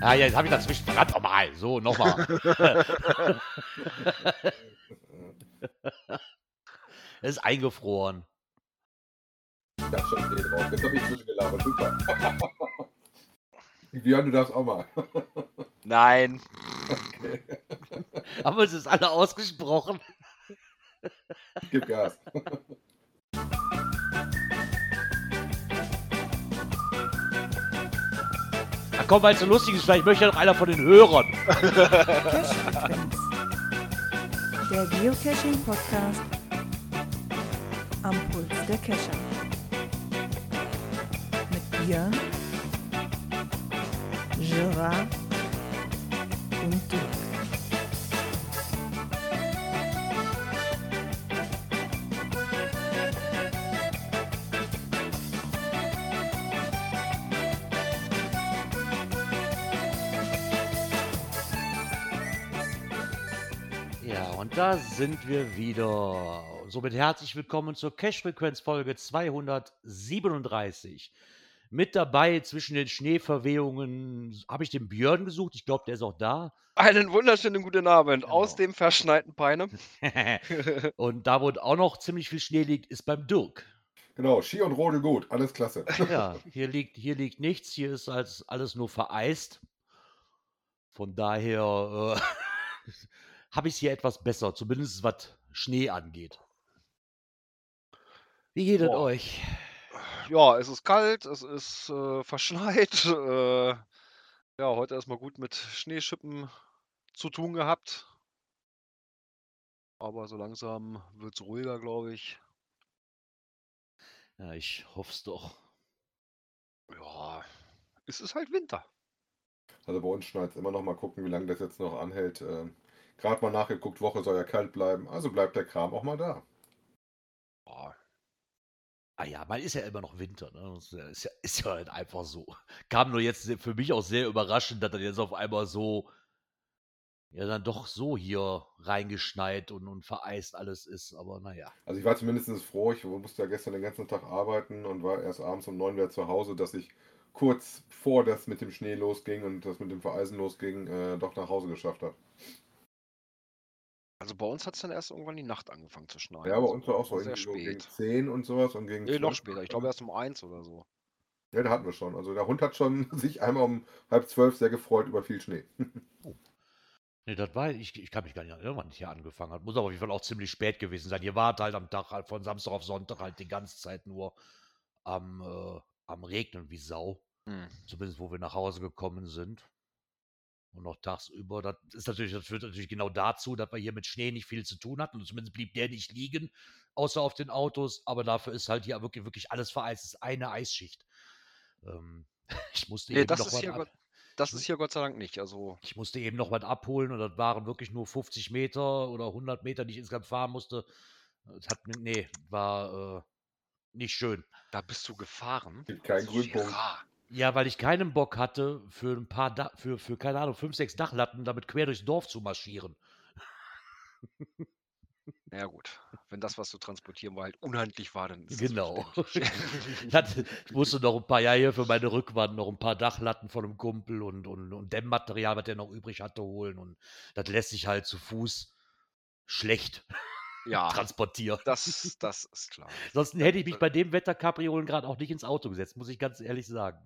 Ja, jetzt habe ich dazwischen. Verdammt nochmal. So, nochmal. Es ist eingefroren. Ich hab schon Schnee drauf. Jetzt hab ich zwischengelabert. Super. Björn, du darfst auch mal. Nein. Okay. Aber es ist alle ausgesprochen. Gib Gas. Komm, weil es so lustig ist, vielleicht möchte ja noch einer von den Hörern. Der Geocaching-Podcast am Puls der Cacher. Mit Björn, Gerard und Dirk. Da sind wir wieder. Somit herzlich willkommen zur Cash-Frequenz-Folge 237. Mit dabei zwischen den Schneeverwehungen habe ich den Björn gesucht. Ich glaube, der ist auch da. Einen wunderschönen guten Abend aus Genau. dem verschneiten Peine. und da, wo auch noch ziemlich viel Schnee liegt, ist beim Dirk. Genau, Ski und Rodel gut. Alles klasse. Ja, hier liegt, hier liegt nichts. Hier ist als alles nur vereist. Von daher äh, habe ich es hier etwas besser, zumindest was Schnee angeht. Wie geht es euch? Ja, es ist kalt, es ist äh, verschneit. Äh, ja, heute erstmal gut mit Schneeschippen zu tun gehabt. Aber so langsam wird es ruhiger, glaube ich. Ja, ich hoffe es doch. Ja, es ist halt Winter. Also bei uns schneit es immer noch mal gucken, wie lange das jetzt noch anhält. Ähm, Gerade mal nachgeguckt, Woche soll ja kalt bleiben. Also bleibt der Kram auch mal da. Ja, Ah ja, man ist ja immer noch Winter. Ne? Ist, ja, ist, ja, halt einfach so. Kam nur jetzt für mich auch sehr überraschend, dass das jetzt auf einmal so, ja, dann doch so hier reingeschneit und, und vereist alles ist. Aber naja. Also ich war zumindest froh, ich musste ja gestern den ganzen Tag arbeiten und war erst abends um neun wieder zu Hause, dass ich kurz vor das mit dem Schnee losging und das mit dem Vereisen losging, äh, doch nach Hause geschafft habe. Also bei uns hat es dann erst irgendwann die Nacht angefangen zu schneien. Ja, bei Also uns war auch so, sehr irgendwie so gegen spät. 10 und sowas und gegen Nee, noch 12. später. Ich glaube erst um eins oder so. Ja, da hatten wir schon. Also der Hund hat schon sich einmal um halb zwölf sehr gefreut über viel Schnee. Nee, das war, ich, ich kann mich gar nicht erinnern, wann ich hier angefangen hat. Muss aber auf jeden Fall auch ziemlich spät gewesen sein. Ihr wart halt am Tag, halt von Samstag auf Sonntag halt die ganze Zeit nur am, äh, am Regnen wie Sau. Hm. Zumindest wo wir nach Hause gekommen sind. Und noch tagsüber. Das ist natürlich, das führt natürlich genau dazu, dass wir hier mit Schnee nicht viel zu tun hatten. Und zumindest blieb der nicht liegen, außer auf den Autos. Aber dafür ist halt hier wirklich, wirklich alles vereist. Es ist eine Eisschicht. Ähm, ich musste Nee, eben das noch ist, Gott, das ist hier Gott sei Dank nicht. Also, ich musste eben noch was abholen und das waren wirklich nur 50 Meter oder 100 Meter, die ich insgesamt fahren musste. Das hat nee, war äh, nicht schön. da bist du gefahren. Gibt keinen Grünpunkt. Gerard. Ja, weil ich keinen Bock hatte, für ein paar, da für, für, keine Ahnung, fünf, sechs Dachlatten damit quer durchs Dorf zu marschieren. Ja gut, wenn das, was zu transportieren war, halt unhandlich war, dann ist Genau. das. Ich, musste noch ein paar, ja, hier für meine Rückwand noch ein paar Dachlatten von einem Kumpel und, und, und Dämmmaterial, was der noch übrig hatte, holen. Und das lässt sich halt zu Fuß schlecht ja, transportieren. das, das ist klar. Ansonsten hätte ich mich bei dem Wetter Capriolen gerade auch nicht ins Auto gesetzt, muss ich ganz ehrlich sagen.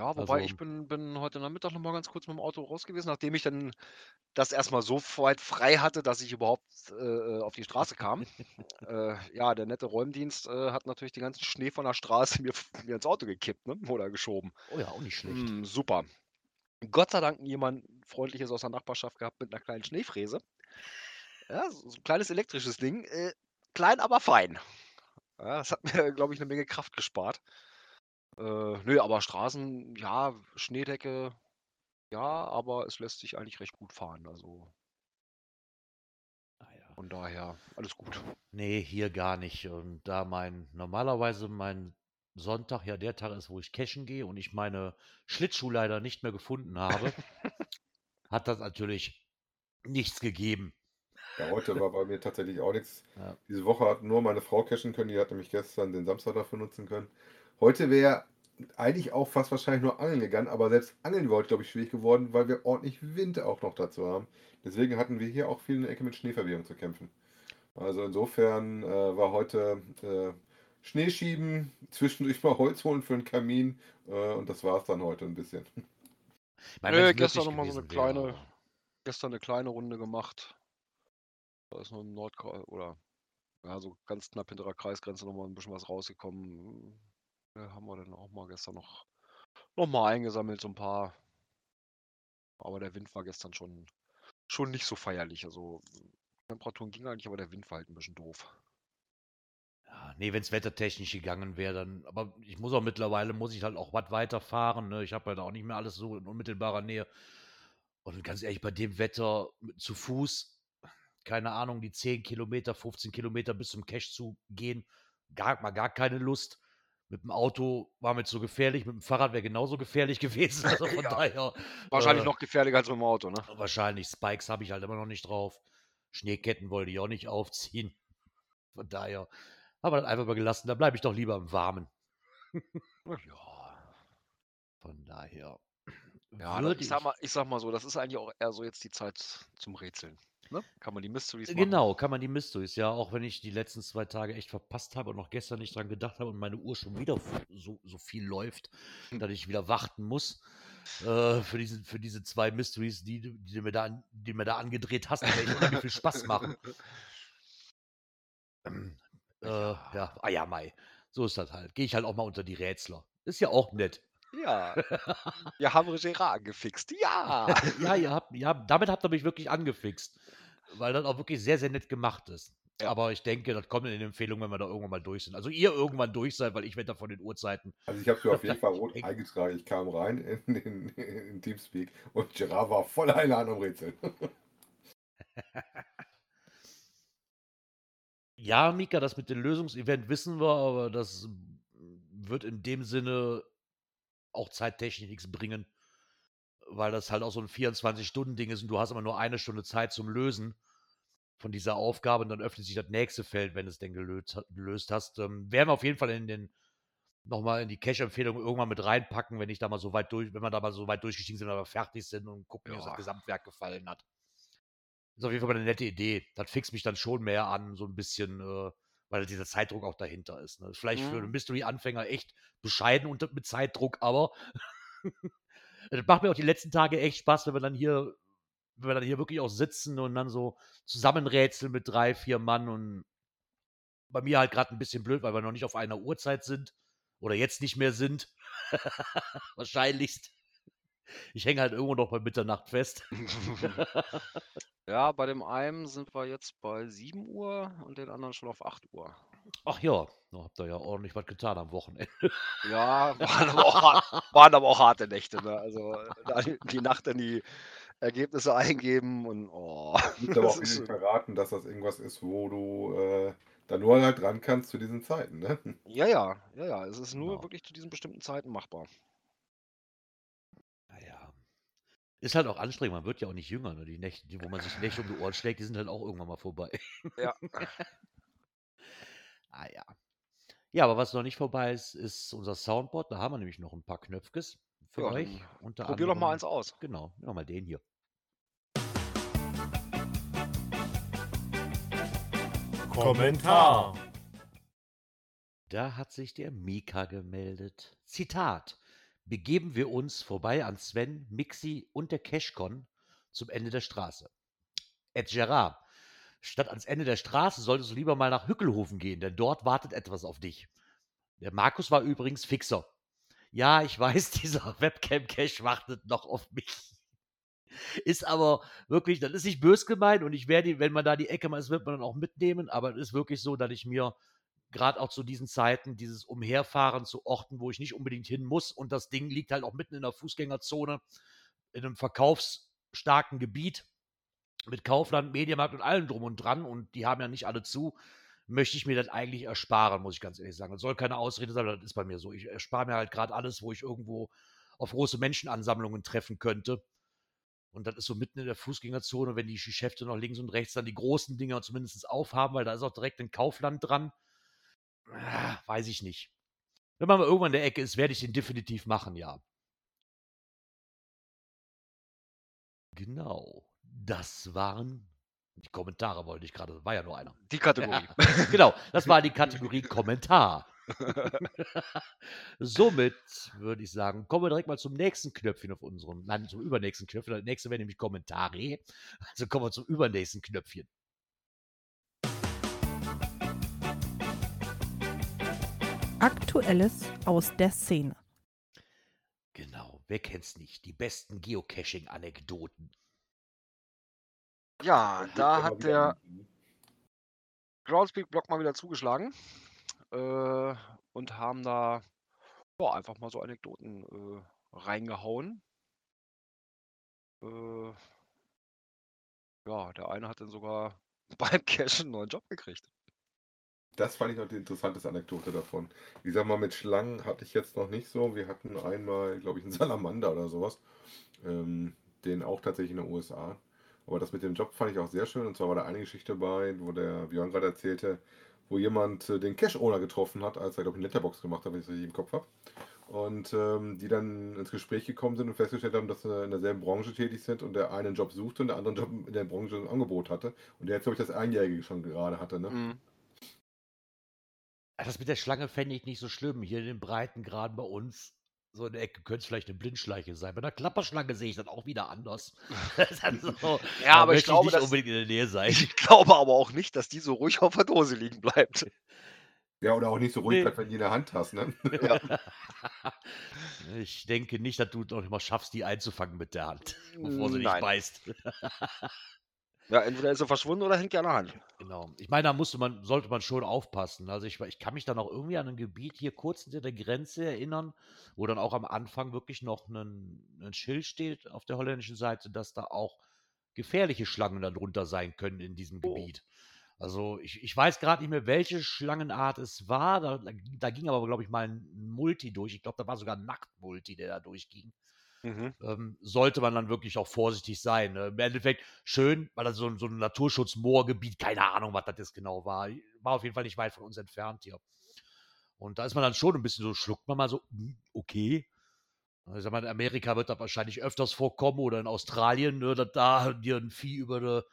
Ja, wobei Also- ich bin, bin heute Nachmittag noch mal ganz kurz mit dem Auto raus gewesen, nachdem ich dann das erstmal so weit frei hatte, dass ich überhaupt äh, auf die Straße kam. äh, ja, der nette Räumdienst äh, hat natürlich den ganzen Schnee von der Straße mir, mir ins Auto gekippt ne? oder geschoben. Oh ja, auch nicht schlecht. Mm, super. Gott sei Dank jemand Freundliches aus der Nachbarschaft gehabt mit einer kleinen Schneefräse. Ja, so so ein kleines elektrisches Ding. Äh, klein, aber fein. Ja, das hat mir, glaube ich, eine Menge Kraft gespart. Äh, nö, aber Straßen, ja, Schneedecke, ja, aber es lässt sich eigentlich recht gut fahren. Also Naja. von daher alles gut. Nee, hier gar nicht. Und da mein, normalerweise mein Sonntag ja der Tag ist, wo ich cashen gehe und ich meine Schlittschuh leider nicht mehr gefunden habe, hat das natürlich nichts gegeben. Ja, heute war bei mir tatsächlich auch nichts. Ja. Diese Woche hat nur meine Frau cashen können, die hat nämlich gestern den Samstag dafür nutzen können. Heute wäre eigentlich auch fast wahrscheinlich nur angeln gegangen, aber selbst angeln war heute, glaube ich, schwierig geworden, weil wir ordentlich Wind auch noch dazu haben. Deswegen hatten wir hier auch viel in der Ecke mit Schneeverwehung zu kämpfen. Also insofern äh, war heute äh, Schneeschieben, zwischendurch mal Holz holen für einen Kamin äh, und das war es dann heute ein bisschen. Ich meine, wenn's gestern möglich noch mal so eine wäre, kleine- aber- Gestern eine kleine Runde gemacht. Da ist noch im Nordkreis oder ja, so ganz knapp hinter der Kreisgrenze noch mal ein bisschen was rausgekommen. Ja, haben wir dann auch mal gestern noch, noch mal eingesammelt, so ein paar. Aber der Wind war gestern schon, schon nicht so feierlich. Also Temperaturen ging eigentlich, aber der Wind war halt ein bisschen doof. Ja, nee, wenn es wettertechnisch gegangen wäre, dann. Aber ich muss auch mittlerweile, muss ich halt auch was weiterfahren. Ne? Ich habe halt auch nicht mehr alles so in unmittelbarer Nähe. Und ganz ehrlich, bei dem Wetter zu Fuß, keine Ahnung, die 10 Kilometer, 15 Kilometer bis zum Cache zu gehen, gar, mal gar keine Lust. Mit dem Auto war mir zu gefährlich, mit dem Fahrrad wäre genauso gefährlich gewesen. Also von Ja. daher. Wahrscheinlich äh, noch gefährlicher als mit dem Auto, ne? Wahrscheinlich. Spikes habe ich halt immer noch nicht drauf. Schneeketten wollte ich auch nicht aufziehen. Von daher haben wir das einfach mal gelassen. Da bleibe ich doch lieber im Warmen. Ja. Von daher. Ja, ich, sag mal, ich sag mal so, das ist eigentlich auch eher so jetzt die Zeit zum Rätseln. Ne? Kann man die Mysteries machen? Genau, kann man die Mysteries, ja, auch wenn ich die letzten zwei Tage echt verpasst habe und noch gestern nicht dran gedacht habe und meine Uhr schon wieder so, so viel läuft, Hm. dass ich wieder warten muss äh, für, diese, für diese zwei Mysteries, die, die, du mir da, die mir da angedreht hast, die mir echt viel Spaß machen. Ähm, äh, ja, ah ja, Mai. So ist das halt. Gehe ich halt auch mal unter die Rätsler. Ist ja auch nett. Ja. Wir haben Gerard angefixt. Ja. ja, ihr habt, ja, damit habt ihr mich wirklich angefixt. Weil das auch wirklich sehr, sehr nett gemacht ist. Ja. Aber ich denke, das kommt in den Empfehlungen, wenn wir da irgendwann mal durch sind. Also ihr irgendwann durch seid, weil ich werde da von den Uhrzeiten. Also ich habe mir auf jeden Fall rot eingetragen. Ich kam rein in, in, in Teamspeak und Gerard war voll Einladung am Rätseln. Ja, Mika, das mit dem Lösungsevent wissen wir, aber das wird in dem Sinne auch zeittechnisch nichts bringen, weil das halt auch so ein 24-Stunden-Ding ist und du hast immer nur eine Stunde Zeit zum Lösen von dieser Aufgabe und dann öffnet sich das nächste Feld, wenn du es denn gelöst, gelöst hast. Ähm, werden wir auf jeden Fall in den nochmal in die Cache-Empfehlung irgendwann mit reinpacken, wenn ich da mal so weit durch, wenn wir da mal so weit durchgestiegen sind, wir fertig sind und gucken, wie uns Ja. das Gesamtwerk gefallen hat. Ist auf jeden Fall mal eine nette Idee. Das fixt mich dann schon mehr an, so ein bisschen, äh, weil dieser Zeitdruck auch dahinter ist. Ne? Ist Vielleicht für Mhm. einen Mystery-Anfänger echt bescheiden unter, mit Zeitdruck, aber das macht mir auch die letzten Tage echt Spaß, wenn wir dann hier, wenn wir dann hier wirklich auch sitzen und dann so zusammenrätseln mit drei, vier Mann und bei mir halt gerade ein bisschen blöd, weil wir noch nicht auf einer Uhrzeit sind oder jetzt nicht mehr sind. Wahrscheinlichst. Ich hänge halt irgendwo noch bei Mitternacht fest. ja, bei dem einen sind wir jetzt bei 7 Uhr und den anderen schon auf 8 Uhr. Ach ja, da habt ihr ja ordentlich was getan am Wochenende. Ja, waren aber auch, hart- waren aber auch harte Nächte. Ne? Also die, Nacht dann die Ergebnisse eingeben und oh. Ich muss aber auch nicht verraten, dass das irgendwas ist, wo du äh, da nur halt dran kannst zu diesen Zeiten. Ne? ja, ja, ja, ja. Es ist nur Genau. wirklich zu diesen bestimmten Zeiten machbar. Naja. Ist halt auch anstrengend, man wird ja auch nicht jünger. Ne? Die Nächte, die, wo man sich die Nächte um die Ohren schlägt, die sind halt auch irgendwann mal vorbei. Ja. ah ja. Ja, aber was noch nicht vorbei ist, ist unser Soundboard. Da haben wir nämlich noch ein paar Knöpfkes für Ja, euch. Unter Probier doch mal anderem- eins aus. Genau, nehmen wir mal den hier. Kommentar. Da hat sich der Mika gemeldet. Zitat. Begeben wir uns vorbei an Sven, Mixi und der Cashcon zum Ende der Straße. Ed Gerard. Statt ans Ende der Straße solltest du lieber mal nach Hückelhofen gehen, denn dort wartet etwas auf dich. Der Markus war übrigens Fixer. Ja, ich weiß, dieser Webcam-Cache wartet noch auf mich. Ist aber wirklich, das ist nicht bös gemeint und ich werde, wenn man da die Ecke mal ist, wird man dann auch mitnehmen, aber es ist wirklich so, dass ich mir gerade auch zu diesen Zeiten dieses Umherfahren zu Orten, wo ich nicht unbedingt hin muss und das Ding liegt halt auch mitten in der Fußgängerzone, in einem verkaufsstarken Gebiet mit Kaufland, Mediamarkt und allem drum und dran und die haben ja nicht alle zu, möchte ich mir das eigentlich ersparen, muss ich ganz ehrlich sagen. Das soll keine Ausrede sein, aber das ist bei mir so. Ich erspare mir halt gerade alles, wo ich irgendwo auf große Menschenansammlungen treffen könnte. Und das ist so mitten in der Fußgängerzone, wenn die Geschäfte noch links und rechts dann die großen Dinger zumindest aufhaben, weil da ist auch direkt ein Kaufland dran. Ah, weiß ich nicht. Wenn man mal irgendwann in der Ecke ist, werde ich den definitiv machen, ja. Genau. Das waren die Kommentare, wollte ich gerade. War ja nur einer. Die Kategorie. genau, das war die Kategorie Kommentar. Somit würde ich sagen, kommen wir direkt mal zum nächsten Knöpfchen auf unserem, nein, zum übernächsten Knöpfchen. Das nächste wäre nämlich Kommentare. Also kommen wir zum übernächsten Knöpfchen. Aktuelles aus der Szene. Genau, wer kennt's nicht? Die besten Geocaching-Anekdoten. Ja, da Immer hat der Groundspeak-Blog mal wieder zugeschlagen äh, und haben da ja, einfach mal so Anekdoten äh, reingehauen. Äh, ja, der eine hat dann sogar beim Cash einen neuen Job gekriegt. Das fand ich noch die interessanteste Anekdote davon. Ich sag mal, mit Schlangen hatte ich jetzt noch nicht so. Wir hatten einmal, glaube ich, einen Salamander oder sowas. Ähm, den auch tatsächlich in den USA. Aber das mit dem Job fand ich auch sehr schön. Und zwar war da eine Geschichte bei, wo der Björn gerade erzählte, wo jemand äh, den Cash-Owner getroffen hat, als er, glaube ich, eine Letterbox gemacht hat, wenn ich es richtig im Kopf habe. Und ähm, die dann ins Gespräch gekommen sind und festgestellt haben, dass sie in derselben Branche tätig sind und der einen Job suchte und der andere Job in der Branche ein Angebot hatte. Und der jetzt, glaube ich, das Einjährige schon gerade hatte. Ne? Mhm. Ah, Das mit der Schlange fände ich nicht so schlimm. Hier in den Breitengraden bei uns, so in der Ecke, könnte es vielleicht eine Blindschleiche sein. Bei einer Klapperschlange sehe ich das auch wieder anders. So, Ja, aber ich glaube, nicht dass, unbedingt in der Nähe sein. ich glaube aber auch nicht, dass die so ruhig auf der Dose liegen bleibt. Ja, oder auch nicht so ruhig Nee. bleibt, wenn die in der Hand hast. Ne? Ich denke nicht, dass du noch mal schaffst, die einzufangen mit der Hand, bevor sie dich Nein. beißt. Ja, entweder ist sie verschwunden oder hängt die an der Hand. Genau. Ich meine, da musste man, sollte man schon aufpassen. Also ich, ich kann mich dann auch irgendwie an ein Gebiet hier kurz hinter der Grenze erinnern, wo dann auch am Anfang wirklich noch ein, ein Schild steht auf der holländischen Seite, dass da auch gefährliche Schlangen dann drunter sein können in diesem Oh. Gebiet. Also ich, ich weiß gerade nicht mehr, welche Schlangenart es war. Da, da ging aber, glaube ich, mal ein Multi durch. Ich glaube, da war sogar ein Nachtmulti, der da durchging Mhm. ähm, sollte man dann wirklich auch vorsichtig sein. Ne? Im Endeffekt schön, weil das so, ein- so ein Naturschutzmoorgebiet, keine Ahnung, was das jetzt genau war, war auf jeden Fall nicht weit von uns entfernt hier. Und da ist man dann schon ein bisschen so, schluckt man mal so, hm, okay. Ich sag mal, in Amerika wird das wahrscheinlich öfters vorkommen oder in Australien, ne, dass da dir ein Vieh über die,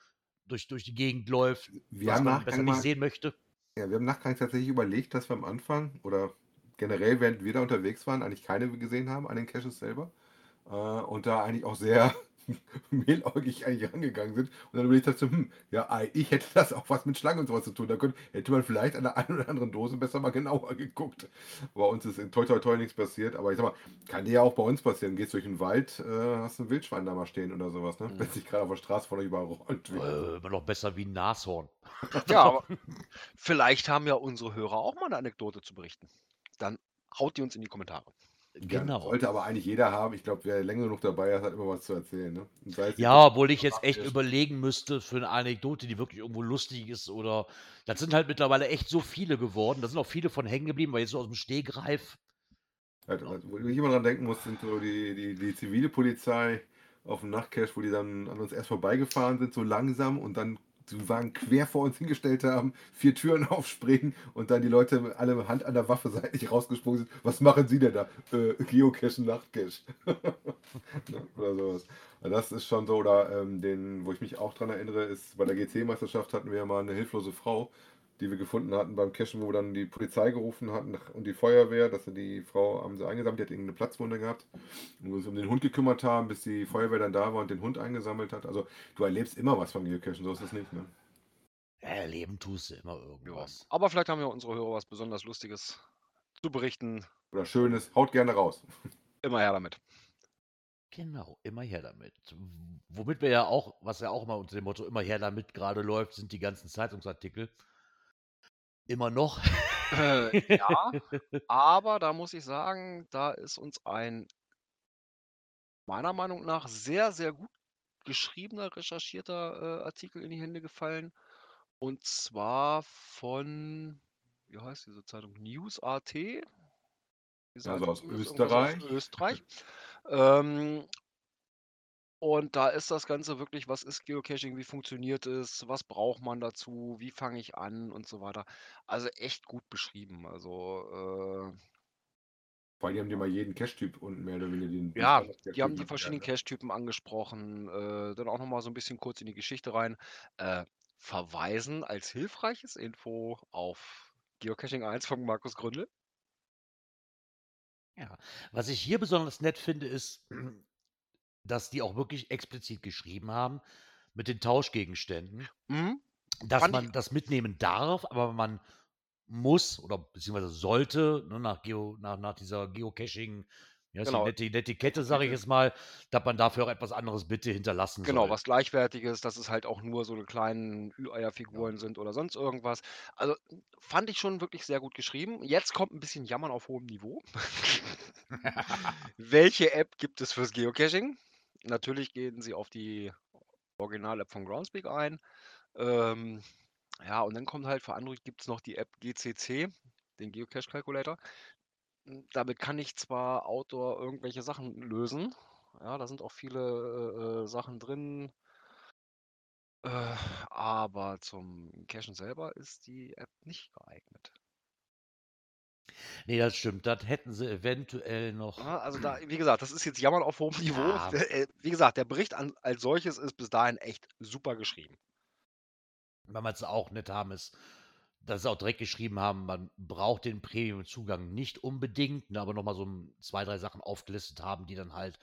durch, durch die Gegend läuft, Wir was man besser nicht sehen möchte. ja, wir haben nachgang tatsächlich überlegt, dass wir am Anfang oder generell, während wir da unterwegs waren, eigentlich keine gesehen haben an den Caches selber. Äh, und da eigentlich auch sehr mehläugig eigentlich rangegangen sind. Und dann überlegt hast du, hm, ja, ich hätte das auch was mit Schlangen und sowas zu tun. Da könnte, hätte man vielleicht an der einen oder anderen Dose besser mal genauer geguckt. Bei uns ist in toi toi toi nichts passiert. Aber ich sag mal, kann dir ja auch bei uns passieren. Gehst durch den Wald, äh, hast ein Wildschwein da mal stehen oder sowas, ne? Mhm. Wenn sich gerade auf der Straße von euch überrollt wird. Äh, immer noch besser wie ein Nashorn. Ja, aber vielleicht haben ja unsere Hörer auch mal eine Anekdote zu berichten. Dann haut die uns in die Kommentare. Ja, Genau. sollte aber eigentlich jeder haben. Ich glaube, wer länger genug dabei ist, hat immer was zu erzählen. Ne? Ja, obwohl ich jetzt echt ist. überlegen müsste für eine Anekdote, die wirklich irgendwo lustig ist oder das sind halt mittlerweile echt so viele geworden. Da sind auch viele von hängen geblieben, weil jetzt so aus dem Stegreif. Halt, wo ich immer dran denken muss, sind so die, die, die zivile Polizei auf dem Nachtcache, wo die dann an uns erst vorbeigefahren sind, so langsam und dann den Wagen quer vor uns hingestellt haben, vier Türen aufspringen und dann die Leute alle Hand an der Waffe seitlich rausgesprungen sind. Was machen sie denn da? Äh, Geocache, Nachtcache. Oder sowas. Das ist schon so, oder ähm, den, wo ich mich auch dran erinnere, ist bei der GC-Meisterschaft hatten wir mal eine hilflose Frau, die wir gefunden hatten beim Cachen, wo wir dann die Polizei gerufen hatten und die Feuerwehr, dass sie die Frau haben sie eingesammelt, die hat irgendeine Platzwunde gehabt und wir uns um den Hund gekümmert haben, bis die Feuerwehr dann da war und den Hund eingesammelt hat. Also du erlebst immer was vom Geocachen, so ist es nicht. Ne? Ja, erleben tust du immer Ja. irgendwas. Aber vielleicht haben ja unsere Hörer was besonders Lustiges zu berichten. Oder Schönes, haut gerne raus. Immer her damit. Genau, immer her damit. Womit wir ja auch, was ja auch immer unter dem Motto immer her damit gerade läuft, sind die ganzen Zeitungsartikel. Immer noch. Äh, ja, aber da muss ich sagen, da ist uns ein meiner Meinung nach sehr, sehr gut geschriebener, recherchierter äh, Artikel in die Hände gefallen. Und zwar von, wie heißt diese Zeitung? News.at. Seite aus Österreich. Aus Österreich. ähm, und da ist das Ganze wirklich, was ist Geocaching, wie funktioniert es, was braucht man dazu, wie fange ich an und so weiter. Also echt gut beschrieben. Also äh, Weil die haben dir mal jeden Cache-Typ unten mehr oder weniger den. den Ja, die haben die verschiedenen ne? Cache-Typen angesprochen, äh, dann auch noch mal so ein bisschen kurz in die Geschichte rein, äh, verweisen als hilfreiches Info auf Geocaching 1 von Markus Gründel. Ja. Was ich hier besonders nett finde, ist, dass die auch wirklich explizit geschrieben haben mit den Tauschgegenständen, Mhm. dass Fand man das mitnehmen darf, aber man muss oder beziehungsweise sollte, ne, nach, Geo, nach, nach dieser Geocaching, ja, ist die Genau. nette Netiquette, sage ich Nette. jetzt mal, dass man dafür auch etwas anderes bitte hinterlassen Genau, soll. was Gleichwertiges, dass es halt auch nur so 'ne kleinen Ü-Eier-Figuren sind oder sonst irgendwas. Also, fand ich schon wirklich sehr gut geschrieben. Jetzt kommt ein bisschen Jammern auf hohem Niveau. Welche App gibt es fürs Geocaching? Natürlich gehen sie auf die Original-App von Groundspeak ein. Ähm, ja, und dann kommt halt für Android gibt es noch die App GCC, den Geocache Calculator. Hm, damit kann ich zwar Outdoor irgendwelche Sachen lösen. Ja, da sind auch viele, äh, äh, Sachen drin. Äh, aber zum Cachen selber ist die App nicht geeignet. Nee, das stimmt. Das hätten sie eventuell noch. Ja, also da wie gesagt, das ist jetzt Jammern auf hohem Niveau. Ja. Äh, wie gesagt, der Bericht an als solches ist bis dahin echt super geschrieben. Weil man es auch nett haben, ist, dass sie auch direkt geschrieben haben, man braucht den Premium-Zugang nicht unbedingt, ne, aber nochmal so zwei, drei Sachen aufgelistet haben, die dann halt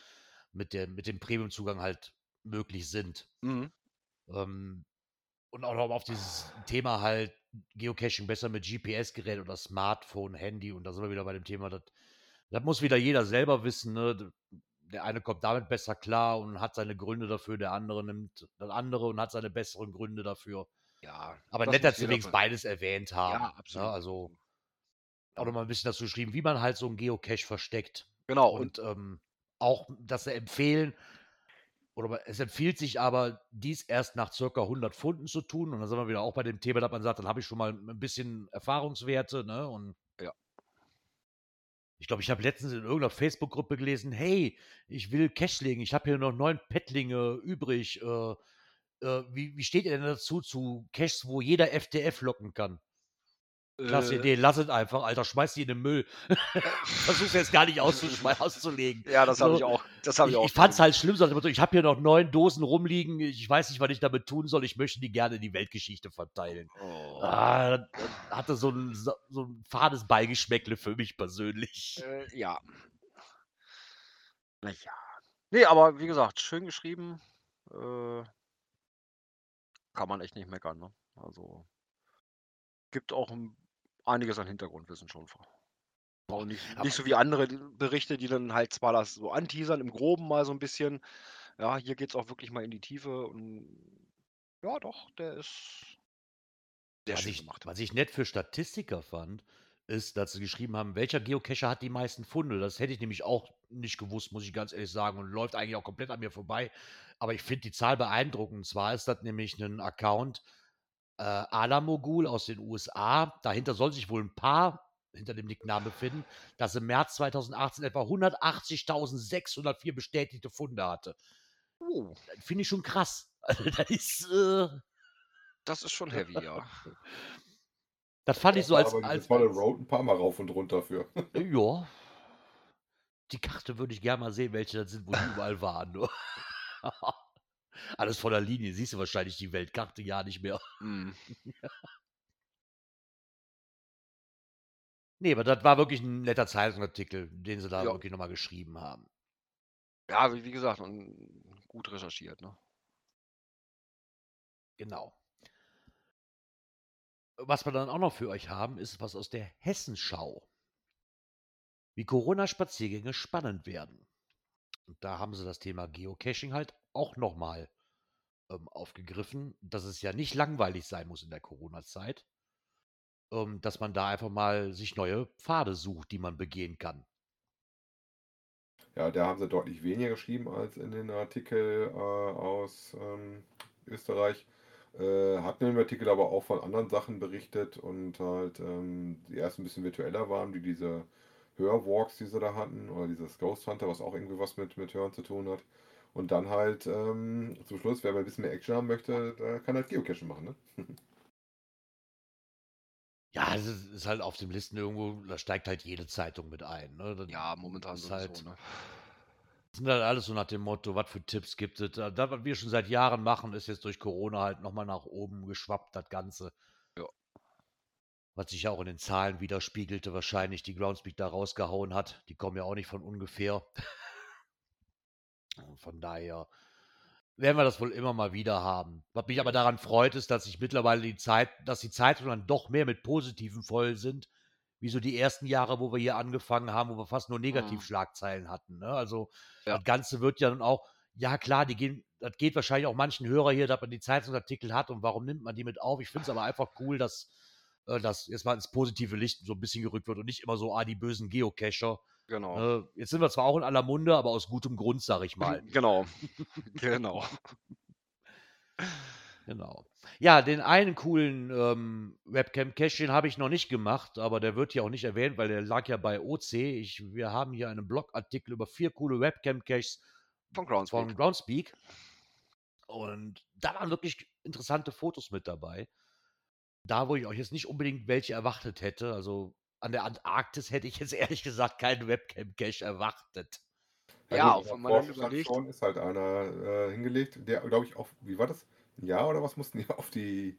mit, der, mit dem Premium-Zugang halt möglich sind. Mhm. Ähm, und auch noch auf dieses Thema halt Geocaching besser mit GPS-Gerät oder Smartphone, Handy und da sind wir wieder bei dem Thema, das, das muss wieder jeder selber wissen. Ne? Der eine kommt damit besser klar und hat seine Gründe dafür, der andere nimmt das andere und hat seine besseren Gründe dafür. Ja, Aber das nett, dass sie jeder wenigstens beides erwähnt haben. Ja, Ne? absolut. Also auch nochmal ein bisschen dazu geschrieben, wie man halt so einen Geocache versteckt. Genau, und Und ähm, auch, dass sie empfehlen, oder es empfiehlt sich aber, dies erst nach circa 100 Pfunden zu tun. Und dann sind wir wieder auch bei dem Thema, dass man sagt, dann habe ich schon mal ein bisschen Erfahrungswerte. Ne? Und Ja. ich glaube, ich habe letztens in irgendeiner Facebook-Gruppe gelesen, hey, ich will Cache legen, ich habe hier noch neun Pettlinge übrig. Äh, äh, wie, wie steht ihr denn dazu zu Caches, wo jeder FDF locken kann? Klasse äh, Idee, lass es einfach, Alter, schmeiß die in den Müll. Versuch's jetzt gar nicht auszulegen. ja, das habe So, ich auch das habe ich ich, auch ich fand's halt schlimm, so ich habe hier noch neun Dosen rumliegen, ich weiß nicht, was ich damit tun soll, ich möchte die gerne in die Weltgeschichte verteilen. Oh. Ah, hatte so ein, so ein fades Beigeschmäckle für mich persönlich. Äh, ja. Na ja. Ne, aber wie gesagt, schön geschrieben. Äh, kann man echt nicht meckern, ne? Also gibt auch 'n einiges an Hintergrundwissen schon vor. Auch nicht aber- nicht so wie andere Berichte, die dann halt zwar das so anteasern, im Groben mal so ein bisschen. Ja, hier geht's auch wirklich mal in die Tiefe und ja doch, der ist sehr Was schön ich, gemacht. was ich nett für Statistiker fand, ist, dass sie geschrieben haben, welcher Geocacher hat die meisten Funde. Das hätte ich nämlich auch nicht gewusst, muss ich ganz ehrlich sagen, und läuft eigentlich auch komplett an mir vorbei. Aber ich finde die Zahl beeindruckend. Und zwar ist das nämlich ein Account äh, Alamogul aus den USA. Dahinter soll sich wohl ein Paar hinter dem Nicknamen befinden, das im März 2018 etwa 180.604 bestätigte Funde hatte. Oh, Das finde ich schon krass. Also, das ist, äh, das ist schon heavy, ja. das fand ich so als, aber als, als Road ein paar Mal rauf und runter für. Ja. Die Karte würde ich gerne mal sehen, welche das sind, wo die überall waren. Nur. Alles voller Linie. Siehst du wahrscheinlich die Weltkarte ja nicht mehr. Mhm. Nee, aber das war wirklich ein netter Zeitungsartikel, den sie da Ja. wirklich nochmal geschrieben haben. Ja, wie wie gesagt, und gut recherchiert, ne? Genau. Was wir dann auch noch für euch haben, ist was aus der Hessenschau. Wie Corona-Spaziergänge spannend werden. Und da haben sie das Thema Geocaching halt auch nochmal ähm, aufgegriffen, dass es ja nicht langweilig sein muss in der Corona-Zeit, ähm, dass man da einfach mal sich neue Pfade sucht, die man begehen kann. Ja, da haben sie deutlich weniger geschrieben als in den Artikel äh, aus ähm, Österreich. Äh, hatten im Artikel aber auch von anderen Sachen berichtet und halt ähm, die erst ein bisschen virtueller waren, wie diese Hörwalks, die sie da hatten, oder dieses Ghost Hunter, was auch irgendwie was mit, mit Hören zu tun hat. Und dann halt ähm, zum Schluss, wer mal ein bisschen mehr Action haben möchte, der kann halt Geocaching machen, ne? Ja, es ist, ist halt auf den Listen irgendwo, da steigt halt jede Zeitung mit ein. Ne? Das Ja, momentan ist halt, ne? sind halt alles so nach dem Motto, was für Tipps gibt es. Da, Das, was wir schon seit Jahren machen, ist jetzt durch Corona halt nochmal nach oben geschwappt, das Ganze. Ja. Was sich ja auch in den Zahlen widerspiegelte, wahrscheinlich, die Groundspeak da rausgehauen hat. Die kommen ja auch nicht von ungefähr. Von daher werden wir das wohl immer mal wieder haben. Was mich aber daran freut, ist, dass sich mittlerweile die Zeit, dass die Zeitungen dann doch mehr mit Positiven voll sind, wie so die ersten Jahre, wo wir hier angefangen haben, wo wir fast nur Mhm. Negativschlagzeilen hatten. Ne? Also Ja. das Ganze wird ja dann auch, ja klar, die gehen, das geht wahrscheinlich auch manchen Hörer hier, dass man die Zeitungsartikel hat und warum nimmt man die mit auf? Ich finde es aber einfach cool, dass äh, das jetzt mal ins positive Licht so ein bisschen gerückt wird und nicht immer so, ah, die bösen Geocacher. Genau. Äh, jetzt sind wir zwar auch in aller Munde, aber aus gutem Grund, sag ich mal. Genau. genau. Genau. Ja, den einen coolen ähm, Webcam-Cache, den habe ich noch nicht gemacht, aber der wird hier auch nicht erwähnt, weil der lag ja bei OC. Ich, wir haben hier einen Blogartikel über vier coole Webcam-Caches Von Groundspeak. von Groundspeak. Und da waren wirklich interessante Fotos mit dabei. Da, wo ich euch jetzt nicht unbedingt welche erwartet hätte. Also an der Antarktis hätte ich jetzt ehrlich gesagt keinen Webcam-Cache erwartet. Ja, man der dann überlegt- ist halt einer äh, hingelegt, der, glaube ich, auf, wie war das? Ein Jahr oder was mussten die auf die.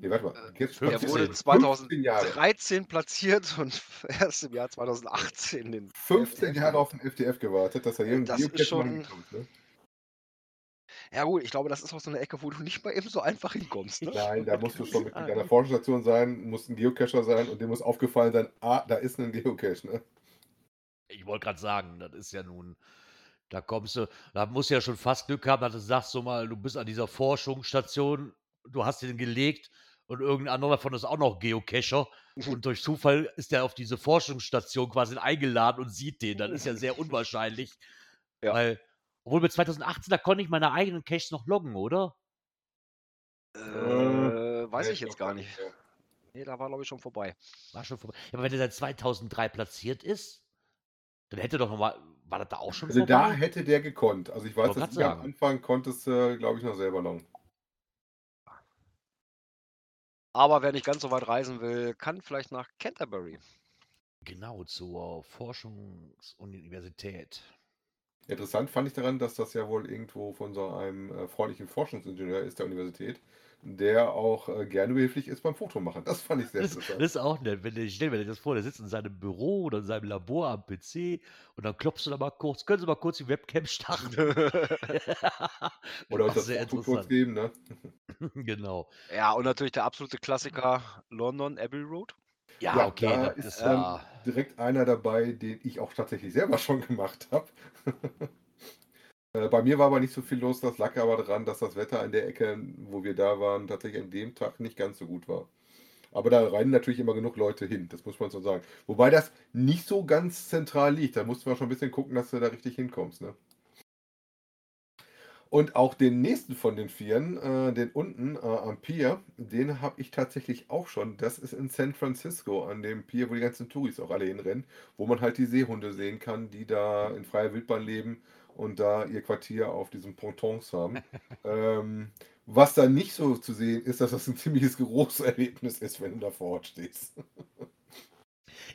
Nee, warte mal. Jetzt Der 15 wurde 15 Jahre. 2013 platziert und erst im Jahr 2018 den 15 FDF Jahre auf den FDF gewartet, dass er hier Das ist schon- hinkommt, ne? Ja gut, ich glaube, das ist auch so eine Ecke, wo du nicht mal eben so einfach hinkommst. Ne? Nein, da musst du schon mit deiner gut. Forschungsstation sein, musst ein Geocacher sein und dem muss aufgefallen sein, ah, da ist ein Geocache, ne? Ich wollte gerade sagen, das ist ja nun, da kommst du, da musst du ja schon fast Glück haben, dass du sagst, so mal, du bist an dieser Forschungsstation, du hast den gelegt und irgendein anderer davon ist auch noch Geocacher und durch Zufall ist der auf diese Forschungsstation quasi eingeladen und sieht den. Das ist ja sehr unwahrscheinlich, Ja. weil, obwohl mit 2018, da konnte ich meine eigenen Caches noch loggen, oder? Äh, weiß Nee, ich jetzt gar nicht. Nee, da war glaube ich schon vorbei. War schon vorbei. Ja, aber wenn der seit 2003 platziert ist, dann hätte doch nochmal, war das da auch schon Also vorbei? da hätte der gekonnt. Also ich weiß, dass du am. Anfang konntest, äh, glaube ich, noch selber loggen. Aber wer nicht ganz so weit reisen will, kann vielleicht nach Canterbury. Genau, zur Forschungsuniversität. Interessant fand ich daran, dass das ja wohl irgendwo von so einem äh, freundlichen Forschungsingenieur ist der Universität, der auch äh, gerne behilflich ist beim Fotomachen. Das fand ich sehr Das, das interessant. ist auch nett, wenn du, stell dir das vor, der sitzt in seinem Büro oder in seinem Labor am PC und dann klopfst du da mal kurz, können Sie mal kurz die Webcam starten? Oder Auch uns das sehr Foto kurz geben, ne? genau. ja, und natürlich der absolute Klassiker London Abbey Road. Ja, Ja, okay, da ist dann ja. direkt einer dabei, den ich auch tatsächlich selber schon gemacht habe. Äh, Bei mir war aber nicht so viel los, das lag aber daran, dass das Wetter an der Ecke, wo wir da waren, tatsächlich an dem Tag nicht ganz so gut war. Aber da rennen natürlich immer genug Leute hin, das muss man so sagen. Wobei das nicht so ganz zentral liegt, da musst du mal schon ein bisschen gucken, dass du da richtig hinkommst. Ne? Und auch den nächsten von den Vieren, äh, den unten äh, am Pier, den habe ich tatsächlich auch schon. Das ist in San Francisco, an dem Pier, wo die ganzen Touris auch alle hinrennen, wo man halt die Seehunde sehen kann, die da in freier Wildbahn leben und da ihr Quartier auf diesen Pontons haben. ähm, was da nicht so zu sehen ist, dass das ein ziemliches Geruchserlebnis ist, wenn du da vor Ort stehst.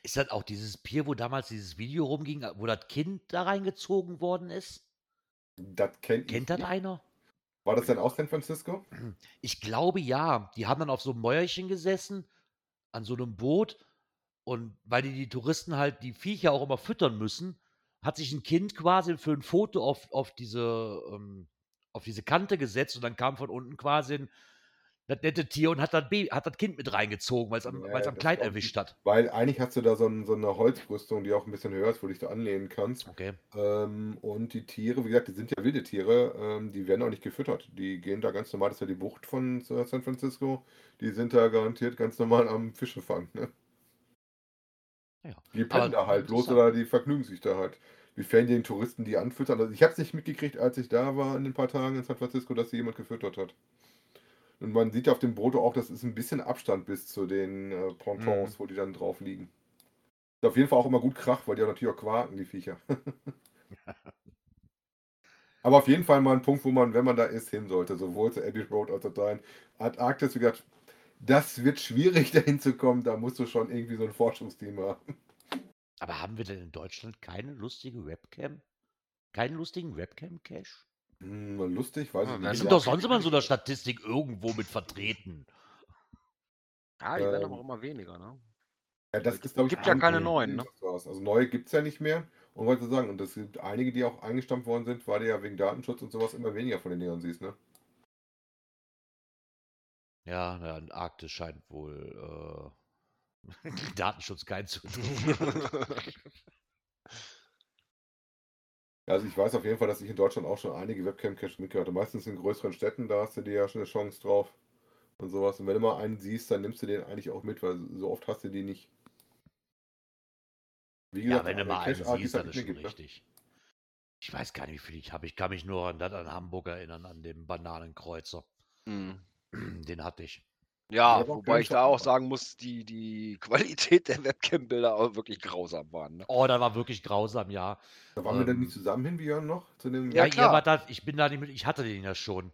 Ist das auch dieses Pier, wo damals dieses Video rumging, wo das Kind da reingezogen worden ist? Das kennt Kennt das einer? War das denn aus San Francisco? Ich glaube ja. Die haben dann auf so einem Mäuerchen gesessen, an so einem Boot. Und weil die, die Touristen halt die Viecher auch immer füttern müssen, hat sich ein Kind quasi für ein Foto auf, auf, diese, ähm, auf diese Kante gesetzt und dann kam von unten quasi ein, das nette Tier und hat das, Baby, hat das Kind mit reingezogen, weil es am, Ja, am Kleid erwischt hat. Weil eigentlich hast du da so, ein, so eine Holzbrüstung, die auch ein bisschen höher ist, wo du dich da anlehnen kannst. Okay. Ähm, und die Tiere, wie gesagt, die sind ja wilde Tiere, ähm, die werden auch nicht gefüttert. Die gehen da ganz normal, das ist ja die Bucht von äh, San Francisco, die sind da garantiert ganz normal am Fische fangen. Ne? Ja. Die pennen da halt bloß oder die vergnügen sich da halt. Wiefern die den Touristen die anfüttern. Also ich habe es nicht mitgekriegt, als ich da war in den paar Tagen in San Francisco, dass sie jemand gefüttert hat. Und man sieht ja auf dem Foto auch, das ist ein bisschen Abstand bis zu den äh, Pontons, Mhm. wo die dann drauf liegen. Ist auf jeden Fall auch immer gut Krach, weil die auch natürlich auch quaken, die Viecher. Aber auf jeden Fall mal ein Punkt, wo man, wenn man da ist, hin sollte. Sowohl zur Abbey Road als auch dahin. Antarktis, wie gesagt, das wird schwierig, dahin zu kommen. Da musst du schon irgendwie so ein Forschungsteam haben. Aber haben wir denn in Deutschland keine lustige Webcam? Keinen lustigen Webcam-Cache? Hm, lustig, weiß Ja, ich nicht. sind Ja. doch sonst immer in so einer Statistik irgendwo mit vertreten. Ja, die werden Ähm, aber auch immer weniger, ne? Ja, das ist, glaube ich, Gibt ja keine ein- neuen, ne? Also neue gibt es ja nicht mehr. Und wollte sagen, und es gibt einige, die auch eingestampft worden sind, weil du ja wegen Datenschutz und sowas immer weniger von den Dingern siehst, ne? Ja, ja, Arktis scheint wohl äh, Datenschutz kein zu tun. Also ich weiß auf jeden Fall, dass ich in Deutschland auch schon einige Webcam-Caches mitgehört habe. Meistens in größeren Städten, da hast du dir ja schon eine Chance drauf und sowas. Und wenn du mal einen siehst, dann nimmst du den eigentlich auch mit, weil so oft hast du die nicht. Wie Ja, wenn du mal einen siehst, dann halt ist nicht schon gibt, ne? richtig. Ich weiß gar nicht, wie viel ich habe. Ich kann mich nur an, das an Hamburg erinnern, an den Bananenkreuzer. Mhm. Den hatte ich. Ja, wobei ich da auch sagen muss, die, die Qualität der Webcam-Bilder auch wirklich grausam waren. Ne? Oh, da war wirklich grausam, ja. Da waren wir dann Ähm, nicht zusammen hin, Björn, noch? Zu dem Ja, Ja, ihr da, ich bin da nicht mit, ich hatte den ja schon.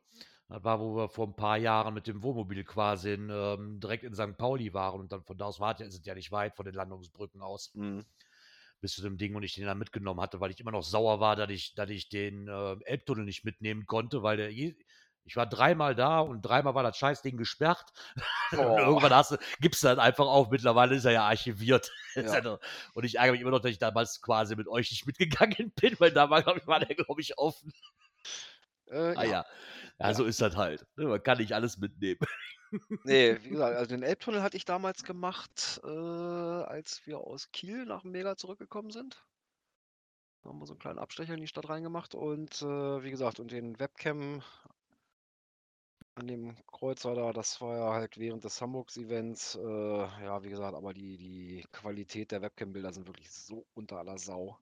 Das war, wo wir vor ein paar Jahren mit dem Wohnmobil quasi in, ähm, direkt in St. Pauli waren und dann von da aus war sind ja nicht weit von den Landungsbrücken aus Mhm. bis zu dem Ding und ich den dann mitgenommen hatte, weil ich immer noch sauer war, dass ich, dass ich den äh, Elbtunnel nicht mitnehmen konnte, weil der je, ich war dreimal da und dreimal war das Scheißding gesperrt. Und Oh. irgendwann hast du, gibst du dann einfach auf. Mittlerweile ist er ja archiviert. Ja. und ich ärgere mich immer noch, dass ich damals quasi mit euch nicht mitgegangen bin, weil da war, glaube ich, war der, glaube ich, offen. Äh, Ah ja. Ja, Ja. so ist das halt. ne, Man kann nicht alles mitnehmen. Nee, wie gesagt, also den Elbtunnel hatte ich damals gemacht, äh, als wir aus Kiel nach Mega zurückgekommen sind. Da haben wir so einen kleinen Abstecher in die Stadt reingemacht und äh, wie gesagt, und den Webcam an dem Kreuzer da, das war ja halt während des Hamburgs-Events, äh, ja, wie gesagt, aber die, die Qualität der Webcam-Bilder sind wirklich so unter aller Sau.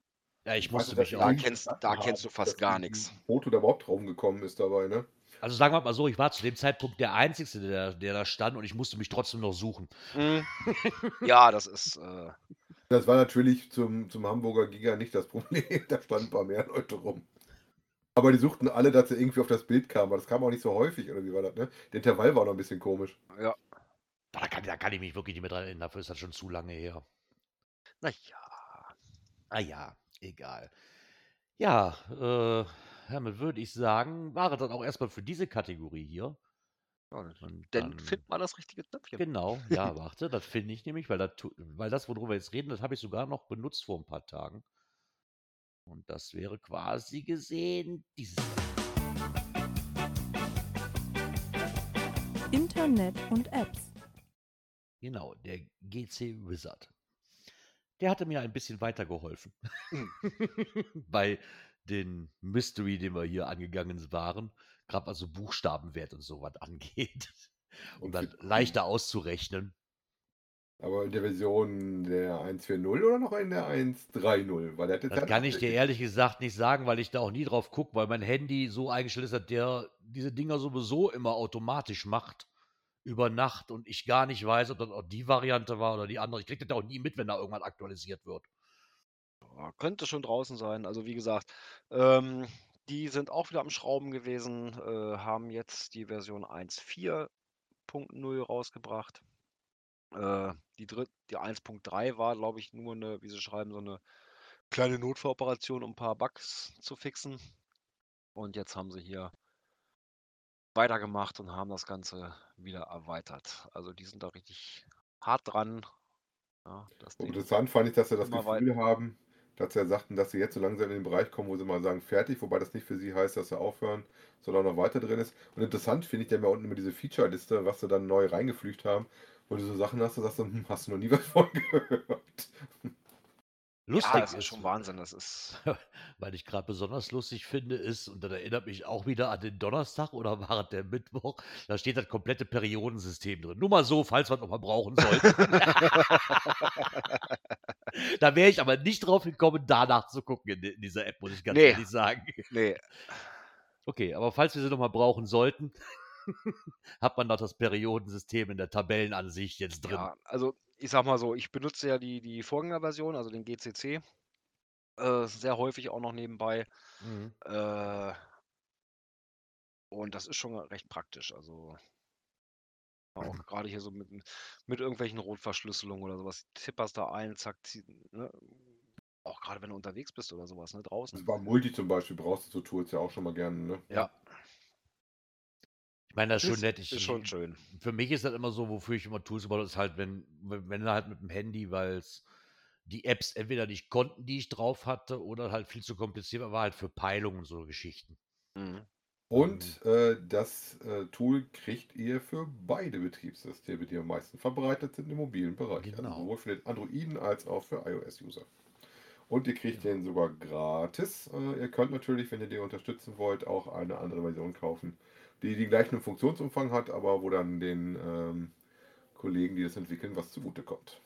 Ja, ich musste dass mich auch. Da kennst, da kennst du fast gar ein nichts. Foto da überhaupt drauf gekommen ist dabei, ne? Also sagen wir mal so, ich war zu dem Zeitpunkt der Einzige, der, der da stand und ich musste mich trotzdem noch suchen. Mhm. Ja, das ist, äh, Das war natürlich zum, zum Hamburger Giga nicht das Problem. Da standen ein paar mehr Leute rum. Aber die suchten alle, dass sie irgendwie auf das Bild kamen. Aber das kam auch nicht so häufig, oder wie war das, ne? Der Intervall war noch ein bisschen komisch. ja, Da kann, da kann ich mich wirklich nicht mehr dran erinnern. Dafür ist das schon zu lange her. naja. Ah ja, egal. Ja, äh, damit würde ich sagen, war es dann auch erstmal für diese Kategorie hier. Und Dann dann, find mal das richtige Knöpfchen. genau, ja, warte, das finde ich nämlich, weil das, weil das, worüber wir jetzt reden, das habe ich sogar noch benutzt vor ein paar Tagen. Und das wäre quasi gesehen dieses. Internet und Apps. Genau, der GC Wizard. Der hatte mir ein bisschen weitergeholfen. Mhm. Bei den Mystery, den wir hier angegangen waren. Gerade was so Buchstabenwert und sowas angeht. Um Und dann leichter auszurechnen. Aber in der Version der 1.4.0 oder noch in der 1.3.0 Weil der Das ja kann ich dir ehrlich gesagt nicht sagen, weil ich da auch nie drauf gucke, weil mein Handy so eingestellt ist, dass der diese Dinger sowieso immer automatisch macht über Nacht und ich gar nicht weiß, ob das auch die Variante war oder die andere. Ich kriege das auch nie mit, wenn da irgendwann aktualisiert wird. Ja, könnte schon draußen sein. Also wie gesagt, ähm, die sind auch wieder am Schrauben gewesen, äh, haben jetzt die Version 1.4.0 rausgebracht. Äh, die, dritt, die 1.3 war, glaube ich, nur eine, wie sie schreiben, so eine kleine Notfalloperation, um ein paar Bugs zu fixen. Und jetzt haben sie hier weitergemacht und haben das Ganze wieder erweitert. Also die sind da richtig hart dran. Ja. Interessant fand ich, dass sie das Gefühl haben, dass sie sagten, dass sie jetzt so langsam in den Bereich kommen, wo sie mal sagen, fertig, wobei das nicht für sie heißt, dass sie aufhören, sondern noch weiter drin ist. Und interessant finde ich, haben ja unten immer diese Feature-Liste, was sie dann neu reingeflügt haben, wo du so Sachen hast, du sagst, so, hm, hast du noch nie was von gehört. Lustig ja, das ist ist, schon Wahnsinn. Das ist. weil ich gerade besonders lustig finde, ist, und das erinnert mich auch wieder an den Donnerstag oder war es der Mittwoch, da steht das komplette Periodensystem drin. Nur mal so, falls wir es nochmal brauchen sollten. da wäre ich aber nicht drauf gekommen, danach zu gucken in, in dieser App, muss ich ganz Nee. ehrlich sagen. Nee, Okay, aber falls wir sie nochmal brauchen sollten, hat man noch das Periodensystem in der Tabellenansicht jetzt drin. Ja, also ich sag mal so, ich benutze ja die, die Vorgängerversion, also den GCC, äh, sehr häufig auch noch nebenbei. Mhm. Äh, und das ist schon recht praktisch. Also Auch gerade hier so mit, mit irgendwelchen Rotverschlüsselungen oder sowas. Tipperst da ein, zack, zieh, ne? Auch gerade wenn du unterwegs bist oder sowas, ne? Draußen. Beim Multi zum Beispiel brauchst du so Tools ja auch schon mal gerne, ne? Ja. Ich meine, das ist schon Ist, nett. Ich, ist schon schön. Für mich ist das immer so, wofür ich immer Tools baue, ist halt, wenn, wenn halt mit dem Handy, weil es die Apps entweder nicht konnten, die ich drauf hatte, oder halt viel zu kompliziert war, war halt für Peilungen und so Geschichten. Mhm. Und äh, das äh, Tool kriegt ihr für beide Betriebssysteme, die am meisten verbreitet sind im mobilen Bereich. Genau. Also sowohl für den Androiden als auch für iOS-User. Und ihr kriegt den sogar gratis. Äh, ihr könnt natürlich, wenn ihr den unterstützen wollt, auch eine andere Version kaufen, die den gleichen Funktionsumfang hat, aber wo dann den ähm, Kollegen, die das entwickeln, was zugutekommt.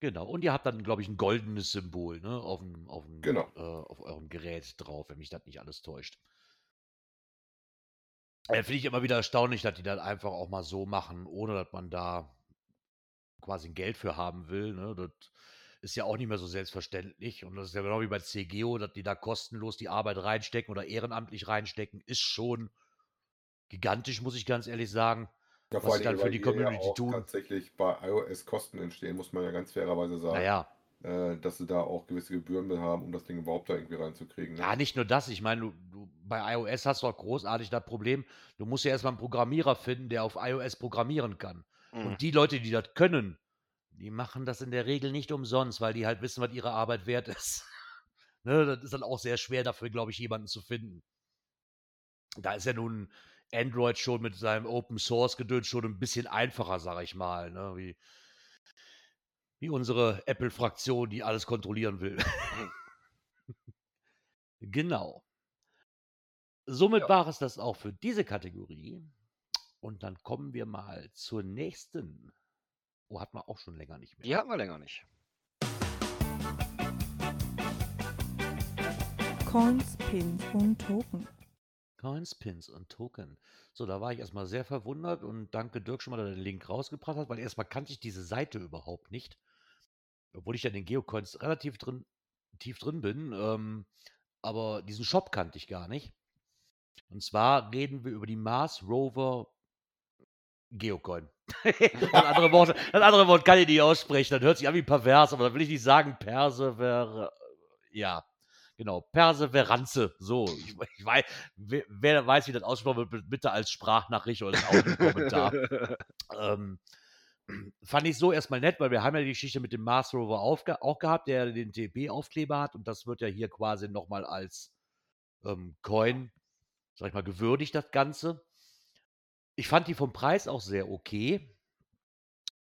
Genau. Und ihr habt dann, glaube ich, ein goldenes Symbol ne, auf, dem, auf, dem, Genau. äh, auf eurem Gerät drauf, wenn mich das nicht alles täuscht. Äh, Finde ich immer wieder erstaunlich, dass die das einfach auch mal so machen, ohne dass man da quasi ein Geld für haben will. Ne? Das ist ja auch nicht mehr so selbstverständlich. Und das ist ja genau wie bei CGO, dass die da kostenlos die Arbeit reinstecken oder ehrenamtlich reinstecken, ist schon gigantisch, muss ich ganz ehrlich sagen. Ja, Was sie dann für die ja Community auch tun. tatsächlich bei iOS Kosten entstehen, muss man ja ganz fairerweise sagen, Naja, äh, dass sie da auch gewisse Gebühren haben, um das Ding überhaupt da irgendwie reinzukriegen. Ne? Ja, nicht nur das. Ich meine, du, du, bei iOS hast du auch großartig das Problem, du musst ja erstmal einen Programmierer finden, der auf iOS programmieren kann. Mhm. Und die Leute, die das können, die machen das in der Regel nicht umsonst, weil die halt wissen, was ihre Arbeit wert ist. ne, das ist dann auch sehr schwer dafür, glaube ich, jemanden zu finden. Da ist ja nun Android schon mit seinem Open Source Gedöns schon ein bisschen einfacher, sage ich mal, ne? wie, wie unsere Apple-Fraktion, die alles kontrollieren will. genau. Somit Ja. war es das auch für diese Kategorie. Und dann kommen wir mal zur nächsten. Oh, hat man auch schon länger nicht mehr. Die hatten wir länger nicht. Coins, Pins und Token. Coins, Pins und Token. So, da war ich erstmal sehr verwundert und danke Dirk schon mal, dass er den Link rausgebracht hat, weil erstmal kannte ich diese Seite überhaupt nicht. Obwohl ich ja in den Geocoins relativ drin, tief drin bin. Ähm, aber diesen Shop kannte ich gar nicht. Und zwar reden wir über die Mars Rover Geocoin. das, andere Wort, das andere Wort kann ich nicht aussprechen, das hört sich an wie pervers, aber da will ich nicht sagen Persever. Ja, genau, Perseveranze. So, ich, ich weiß, wer, wer weiß, wie das aussprochen wird, bitte als Sprachnachricht oder als Audiokommentar. ähm, fand ich so erstmal nett, weil wir haben ja die Geschichte mit dem Mars Rover auch gehabt, der den TP-Aufkleber hat und das wird ja hier quasi nochmal als ähm, Coin, sag ich mal, gewürdigt, das Ganze. Ich fand die vom Preis auch sehr okay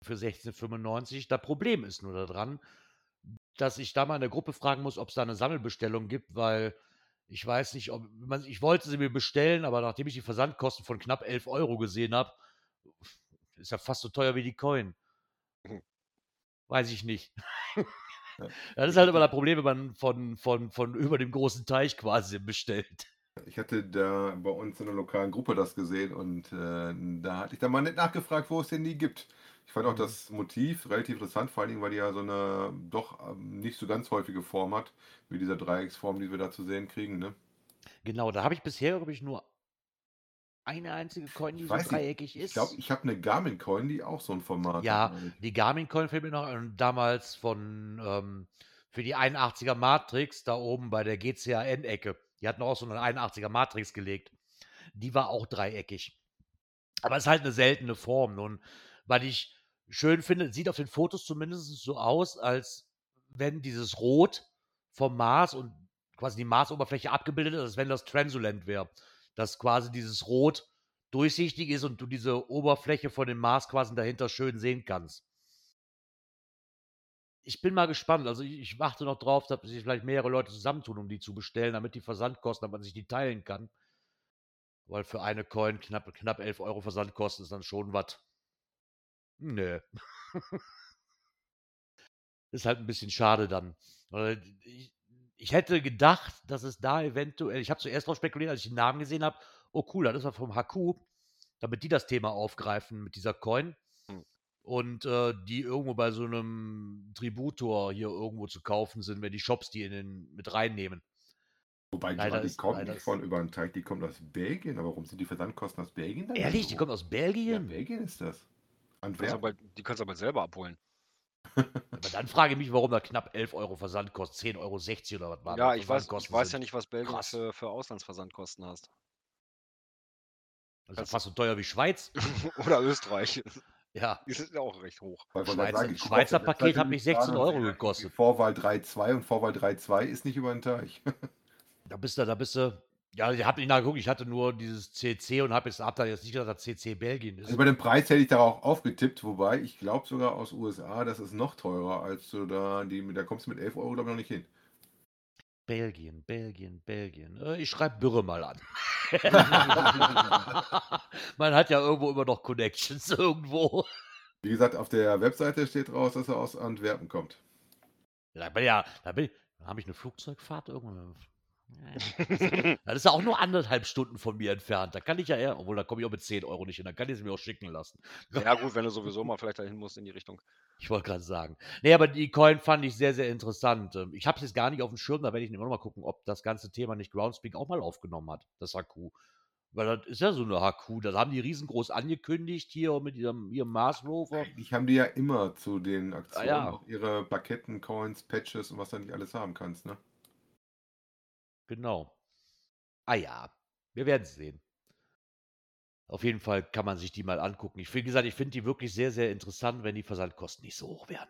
für 16,95. Das Problem ist nur daran, dass ich da mal in der Gruppe fragen muss, ob es da eine Sammelbestellung gibt, weil ich weiß nicht, ob man, ich wollte sie mir bestellen, aber nachdem ich die Versandkosten von knapp 11 Euro gesehen habe, ist ja fast so teuer wie die Coin. Mhm. Weiß ich nicht. Das ist halt immer das Problem, wenn man von, von, von über dem großen Teich quasi bestellt. Ich hatte da bei uns in der lokalen Gruppe das gesehen und äh, da hatte ich dann mal nicht nachgefragt, wo es denn die gibt. Ich fand auch das Motiv relativ interessant, vor allen Dingen, weil die ja so eine doch ähm, nicht so ganz häufige Form hat, wie dieser Dreiecksform, die wir da zu sehen kriegen. Ne? Genau, da habe ich bisher, glaube ich, nur eine einzige Coin, die Ich so weiß nicht, dreieckig Ich ist. glaube, ich habe eine Garmin-Coin, die auch so ein Format Ja, hat. ich. die Garmin-Coin fällt mir noch ein, damals von ähm, für die 81er Matrix da oben bei der GCAN-Ecke. Die hatten auch so eine 81er Matrix gelegt. Die war auch dreieckig. Aber es ist halt eine seltene Form. Nun, weil ich schön finde, sieht auf den Fotos zumindest so aus, als wenn dieses Rot vom Mars und quasi die Marsoberfläche abgebildet ist, als wenn das Transulent wäre. Dass quasi dieses Rot durchsichtig ist und du diese Oberfläche von dem Mars quasi dahinter schön sehen kannst. Ich bin mal gespannt. Also ich, ich warte noch drauf, dass sich vielleicht mehrere Leute zusammentun, um die zu bestellen, damit die Versandkosten, damit man sich die teilen kann. Weil für eine Coin knapp, knapp 11 Euro Versandkosten ist dann schon was. Nö. ist halt ein bisschen schade dann. Ich, ich hätte gedacht, dass es da eventuell, ich habe zuerst drauf spekuliert, als ich den Namen gesehen habe, oh cool, das ist was vom Haku, damit die das Thema aufgreifen mit dieser Coin. Hm. Und äh, die irgendwo bei so einem Tributor hier irgendwo zu kaufen sind, wenn die Shops die in den, mit reinnehmen. Wobei die, Leider die ist- kommt nicht von über den Teich, die kommt aus Belgien. Aber warum sind die Versandkosten aus Belgien? Ehrlich, die so? kommt aus Ja, Belgien? Belgien ist das. Kannst Antwerpen. aber, die kannst du aber selber abholen. Aber dann frage ich mich, warum da knapp 11 Euro Versand kostet, 10,60 Euro oder was war ja, das ich weiß, ich weiß ja nicht, was Belgien für, für Auslandsversandkosten hast. Das ist fast so teuer wie Schweiz. Oder Österreich. Ja. Die sind ja auch recht hoch. Schweizer- sagen, ich Schweizer Paket hat mich gerade 16 und Euro gekostet. Vorwahl 3.2 und Vorwahl 3.2 ist nicht über den Teich. Da bist du, da bist du. Ja, ich habe nicht nachgeguckt, ich hatte nur dieses CC und habe hab da jetzt nicht gedacht, dass CC Belgien ist. Also bei dem Preis hätte ich da auch aufgetippt, wobei ich glaube sogar aus USA, das ist noch teurer, als du da, die, da kommst du mit 11 Euro glaube ich noch nicht hin. Belgien, Belgien, Belgien. Äh, Ich schreibe Bürre mal an. Man hat ja irgendwo immer noch Connections irgendwo. Wie gesagt, auf der Webseite steht raus, dass er aus Antwerpen kommt. Da bin ja, da bin da habe ich eine Flugzeugfahrt irgendwo. Das ist ja auch nur anderthalb Stunden von mir entfernt. Da kann ich ja eher, obwohl da komme ich auch mit 10 Euro nicht hin, dann kann ich es mir auch schicken lassen. Ja, gut, wenn du sowieso mal vielleicht dahin musst in die Richtung. Ich wollte gerade sagen. Nee, aber die Coin fand ich sehr, sehr interessant. Ähm, Ich habe es jetzt gar nicht auf dem Schirm, da werde ich immer noch mal gucken, ob das ganze Thema nicht Groundspeak auch mal aufgenommen hat, das HQ. Weil das ist ja so eine HQ, das haben die riesengroß angekündigt hier mit ihrem, ihrem Mars Rover. Eigentlich haben die ja immer zu den Aktionen ja. auch ihre Plaketten, Coins, Patches und was du nicht alles haben kannst, ne? Genau. Ah ja, wir werden es sehen. Auf jeden Fall kann man sich die mal angucken. Ich, wie gesagt, ich finde die wirklich sehr, sehr interessant, wenn die Versandkosten nicht so hoch wären.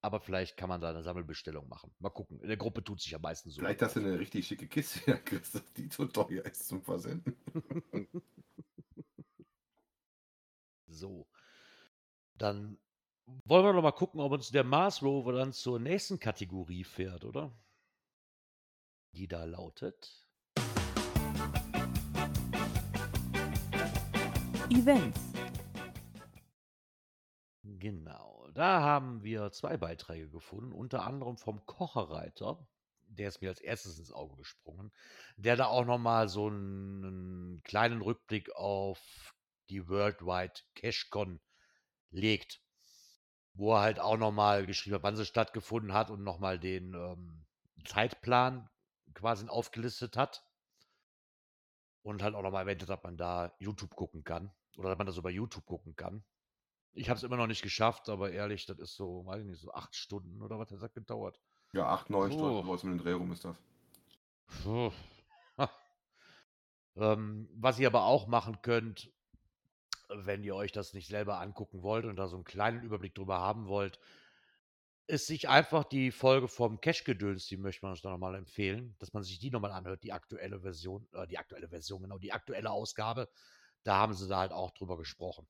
Aber vielleicht kann man da eine Sammelbestellung machen. Mal gucken. In der Gruppe tut sich am meisten so. Vielleicht hast du eine richtig schicke Kiste, dass die so teuer ist zum Versenden. So. Dann wollen wir noch mal gucken, ob uns der Mars Rover dann zur nächsten Kategorie fährt, oder? Die da lautet. Events. Genau. Da haben wir zwei Beiträge gefunden, unter anderem vom Kocherreiter. Der ist mir als erstes ins Auge gesprungen. Der da auch noch mal so einen kleinen Rückblick auf die Worldwide CashCon legt. Wo er halt auch noch mal geschrieben hat, wann sie stattgefunden hat und noch mal den ähm, Zeitplan quasi aufgelistet hat. Und halt auch noch mal erwähnt hat, dass man da YouTube gucken kann. Oder dass man das über YouTube gucken kann. Ich habe es immer noch nicht geschafft, aber ehrlich, das ist so, weiß ich nicht, so acht Stunden oder was hat das gedauert? Ja, 8, 9 Oh. Stunden, was mit dem Dreh rum ist das. Ähm, was ihr aber auch machen könnt, wenn ihr euch das nicht selber angucken wollt und da so einen kleinen Überblick drüber haben wollt, ist sich einfach die Folge vom Cash-Gedöns, die möchte man uns da nochmal empfehlen, dass man sich die nochmal anhört, die aktuelle Version, äh, die aktuelle Version, genau, die aktuelle Ausgabe. Da haben sie da halt auch drüber gesprochen.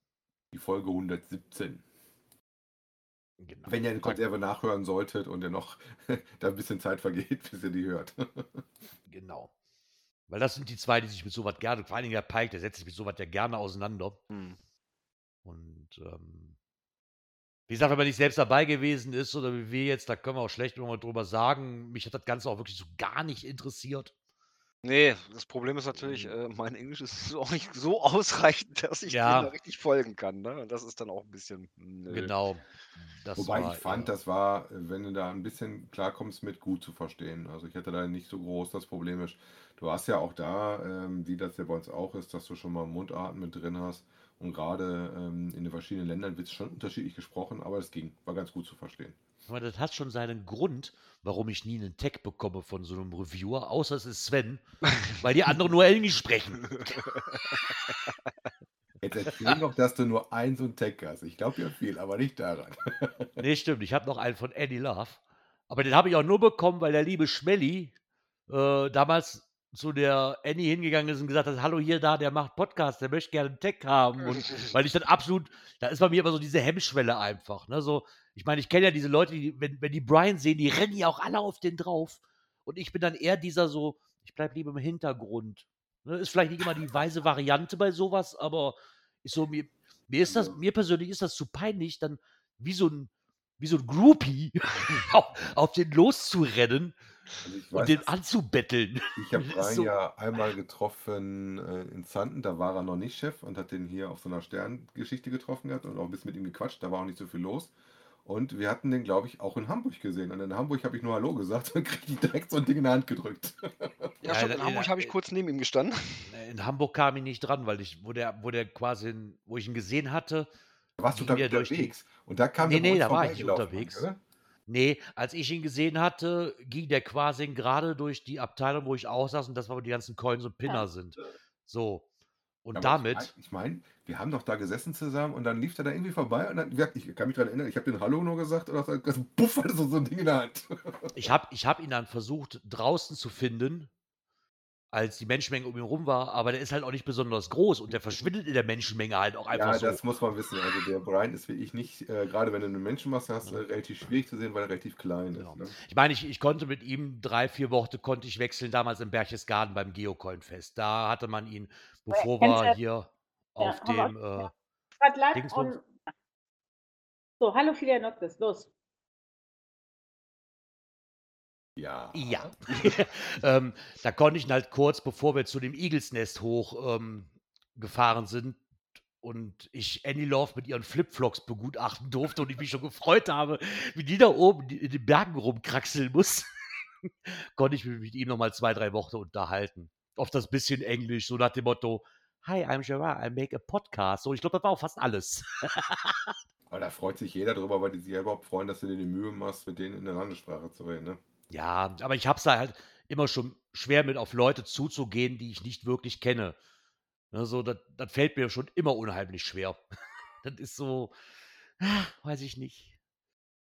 Die Folge 117. Genau. Wenn ihr eine Konserve nachhören solltet und ihr noch da ein bisschen Zeit vergeht, bis ihr die hört. Genau. Weil das sind die zwei, die sich mit sowas gerne, vor allen Dingen der Pike, der setzt sich mit sowas ja gerne auseinander. Hm. Und ähm, wie gesagt, wenn man nicht selbst dabei gewesen ist oder wie wir jetzt, da können wir auch schlecht immer mal drüber sagen. Mich hat das Ganze auch wirklich so gar nicht interessiert. Nee, das Problem ist natürlich, äh, mein Englisch ist auch nicht so ausreichend, dass ich Ja. dem da richtig folgen kann. Ne? Und das ist dann auch ein bisschen. Nö. Genau. Das Wobei war ich fand, eher- das war, wenn du da ein bisschen klarkommst mit, gut zu verstehen. Also ich hatte da nicht so groß das Problem ist. Du hast ja auch da, ähm, wie das ja bei uns auch ist, dass du schon mal Mundarten mit drin hast. Und gerade ähm, in den verschiedenen Ländern wird es schon unterschiedlich gesprochen, aber es ging, war ganz gut zu verstehen. Aber das hat schon seinen Grund, warum ich nie einen Tag bekomme von so einem Reviewer, außer es ist Sven, weil die anderen nur Englisch sprechen. Jetzt erzähl noch, dass du nur ein so ein Tag hast. Ich glaube ja viel, aber nicht daran. Nee, stimmt. Ich habe noch einen von Annie Love. Aber den habe ich auch nur bekommen, weil der liebe Schmelly äh, damals zu der Annie hingegangen ist und gesagt hat, hallo hier da, der macht Podcast, der möchte gerne einen Tech haben. Und weil ich dann absolut, da ist bei mir immer so diese Hemmschwelle einfach. Ne? So, ich meine, ich kenne ja diese Leute, die, wenn, wenn die Brian sehen, die rennen ja auch alle auf den drauf. Und ich bin dann eher dieser so, ich bleib lieber im Hintergrund. Ne? Ist vielleicht nicht immer die weise Variante bei sowas, aber ist so, mir, mir ist das, mir persönlich ist das zu peinlich, dann wie so ein, wie so ein Groupie auf, auf den loszurennen Also und den anzubbetteln. Ich habe Brian so- ja einmal getroffen äh, in Zanten, da war er noch nicht Chef und hat den hier auf so einer Sterngeschichte getroffen gehabt und auch ein bisschen mit ihm gequatscht, da war auch nicht so viel los. Und wir hatten den, glaube ich, auch in Hamburg gesehen. Und in Hamburg habe ich nur Hallo gesagt und kriege ich direkt so ein Ding in der Hand gedrückt. Ja, Ja, stimmt, da- in Hamburg ja, habe ich äh, kurz neben ihm gestanden. in Hamburg kam ich nicht dran, weil ich, wo der, wo der quasi, wo ich ihn gesehen hatte, Da warst du da durch die- unterwegs. Und da kam Nee, der nee, da war ich unterwegs. oder? Nee, als ich ihn gesehen hatte, ging der quasi gerade durch die Abteilung, wo ich auch saß, und das war, wo die ganzen Coins und Pinner sind. So. Und Ja, aber damit, Ich meine, wir haben doch da gesessen zusammen und dann lief der da irgendwie vorbei und dann, ich kann mich daran erinnern, ich habe den Hallo nur gesagt und dann das Puff hatte so, so ein Ding in der Hand. ich habe ich hab ihn dann versucht, draußen zu finden, als die Menschenmenge um ihn rum war, aber der ist halt auch nicht besonders groß und der verschwindet in der Menschenmenge halt auch einfach Ja, so. das muss man wissen. Also der Brian ist wie ich nicht, äh, gerade wenn du eine Menschenmasse hast, äh, relativ schwierig zu sehen, weil er relativ klein Genau. ist. Ne? Ich meine, ich, ich konnte mit ihm drei, vier Worte konnte ich wechseln, damals im Berchtesgaden beim Geocoin-Fest. Da hatte man ihn, bevor kennst wir hier auf dem, äh. So, hallo Philianoktis, los. Ja. Ja. ähm, da konnte ich ihn halt kurz, bevor wir zu dem Eagles-Nest hoch ähm, gefahren sind und ich Annie Love mit ihren Flipflops begutachten durfte und ich mich schon gefreut habe, wie die da oben in den Bergen rumkraxeln muss, konnte ich mich mit ihm nochmal zwei, drei Wochen unterhalten. Auf das bisschen Englisch, so nach dem Motto, Hi, I'm Gerard, I make a podcast. So, ich glaube, das war auch fast alles. Aber da freut sich jeder drüber, weil die sich ja überhaupt freuen, dass du dir die Mühe machst, mit denen in der Landessprache zu reden. Ne? Ja, aber ich habe es da halt immer schon schwer mit auf Leute zuzugehen, die ich nicht wirklich kenne. Ne, so, das, das fällt mir schon immer unheimlich schwer. das ist so, ah, weiß ich nicht.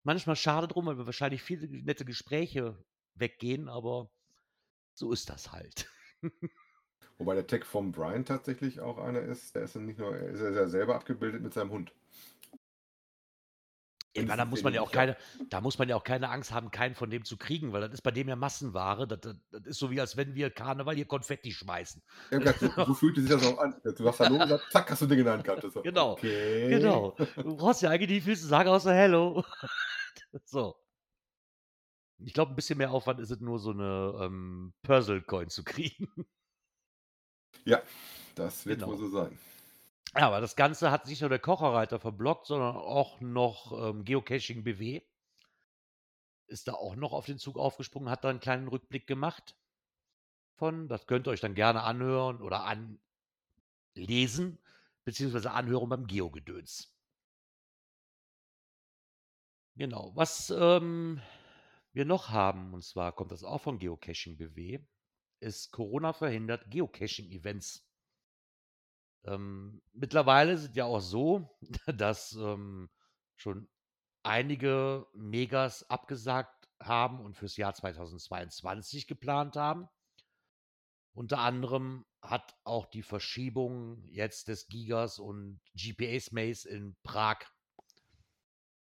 Manchmal schade drum, weil wir wahrscheinlich viele nette Gespräche weggehen, aber so ist das halt. Wobei der Tag vom Brian tatsächlich auch einer ist, der ist nicht nur, er ist ja selber abgebildet mit seinem Hund. Ich meine, da muss man ja auch keine, da muss man ja auch keine Angst haben, keinen von dem zu kriegen, weil das ist bei dem ja Massenware. Das, das, das ist so wie, als wenn wir Karneval hier Konfetti schmeißen. Ja, so, so fühlte sich das auch an. Du hast Hallo gesagt, zack, hast du Ding in der Hand gehabt. So, Genau, Okay. Genau. Du brauchst ja eigentlich nicht viel zu sagen, außer Hello. so. Ich glaube, ein bisschen mehr Aufwand ist es nur, so eine ähm, Puzzle-Coin zu kriegen. Ja, das wird Genau. wohl so sein. Ja, aber das Ganze hat nicht nur der Kocherreiter verblockt, sondern auch noch ähm, Geocaching BW. Ist da auch noch auf den Zug aufgesprungen, hat da einen kleinen Rückblick gemacht. Von, das könnt ihr euch dann gerne anhören oder anlesen, beziehungsweise anhören beim Geogedöns. Genau. Was ähm, wir noch haben, und zwar kommt das auch von Geocaching BW, ist Corona verhindert Geocaching-Events. Ähm, mittlerweile ist es ja auch so, dass ähm, schon einige Megas abgesagt haben und fürs Jahr 2022 geplant haben. Unter anderem hat auch die Verschiebung jetzt des Gigas und GPA Maze in Prag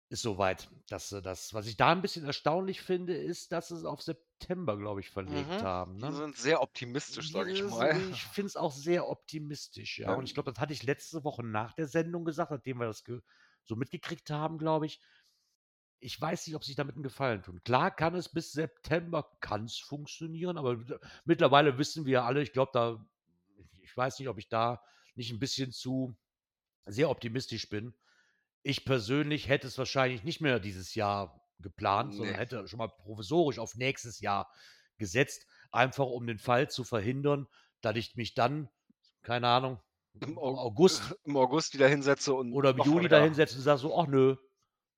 ist soweit. Dass sie das, was ich da ein bisschen erstaunlich finde, ist, dass sie es auf September, glaube ich, verlegt Mhm. haben. Die Ne? sind sehr optimistisch, sage ich mal. Ich finde es auch sehr optimistisch, ja. Ja. Und ich glaube, das hatte ich letzte Woche nach der Sendung gesagt, nachdem wir das so mitgekriegt haben, glaube ich. Ich weiß nicht, ob sich damit einen Gefallen tun. Klar kann es bis September kann's funktionieren, aber mit- mittlerweile wissen wir alle, ich glaube, da, ich weiß nicht, ob ich da nicht ein bisschen zu sehr optimistisch bin. Ich persönlich hätte es wahrscheinlich nicht mehr dieses Jahr geplant, sondern Nee. hätte schon mal provisorisch auf nächstes Jahr gesetzt, einfach um den Fall zu verhindern, dass ich mich dann, keine Ahnung, Im im Au- August Im August wieder hinsetze und. oder im wieder- da hinsetze und sage so, ach nö,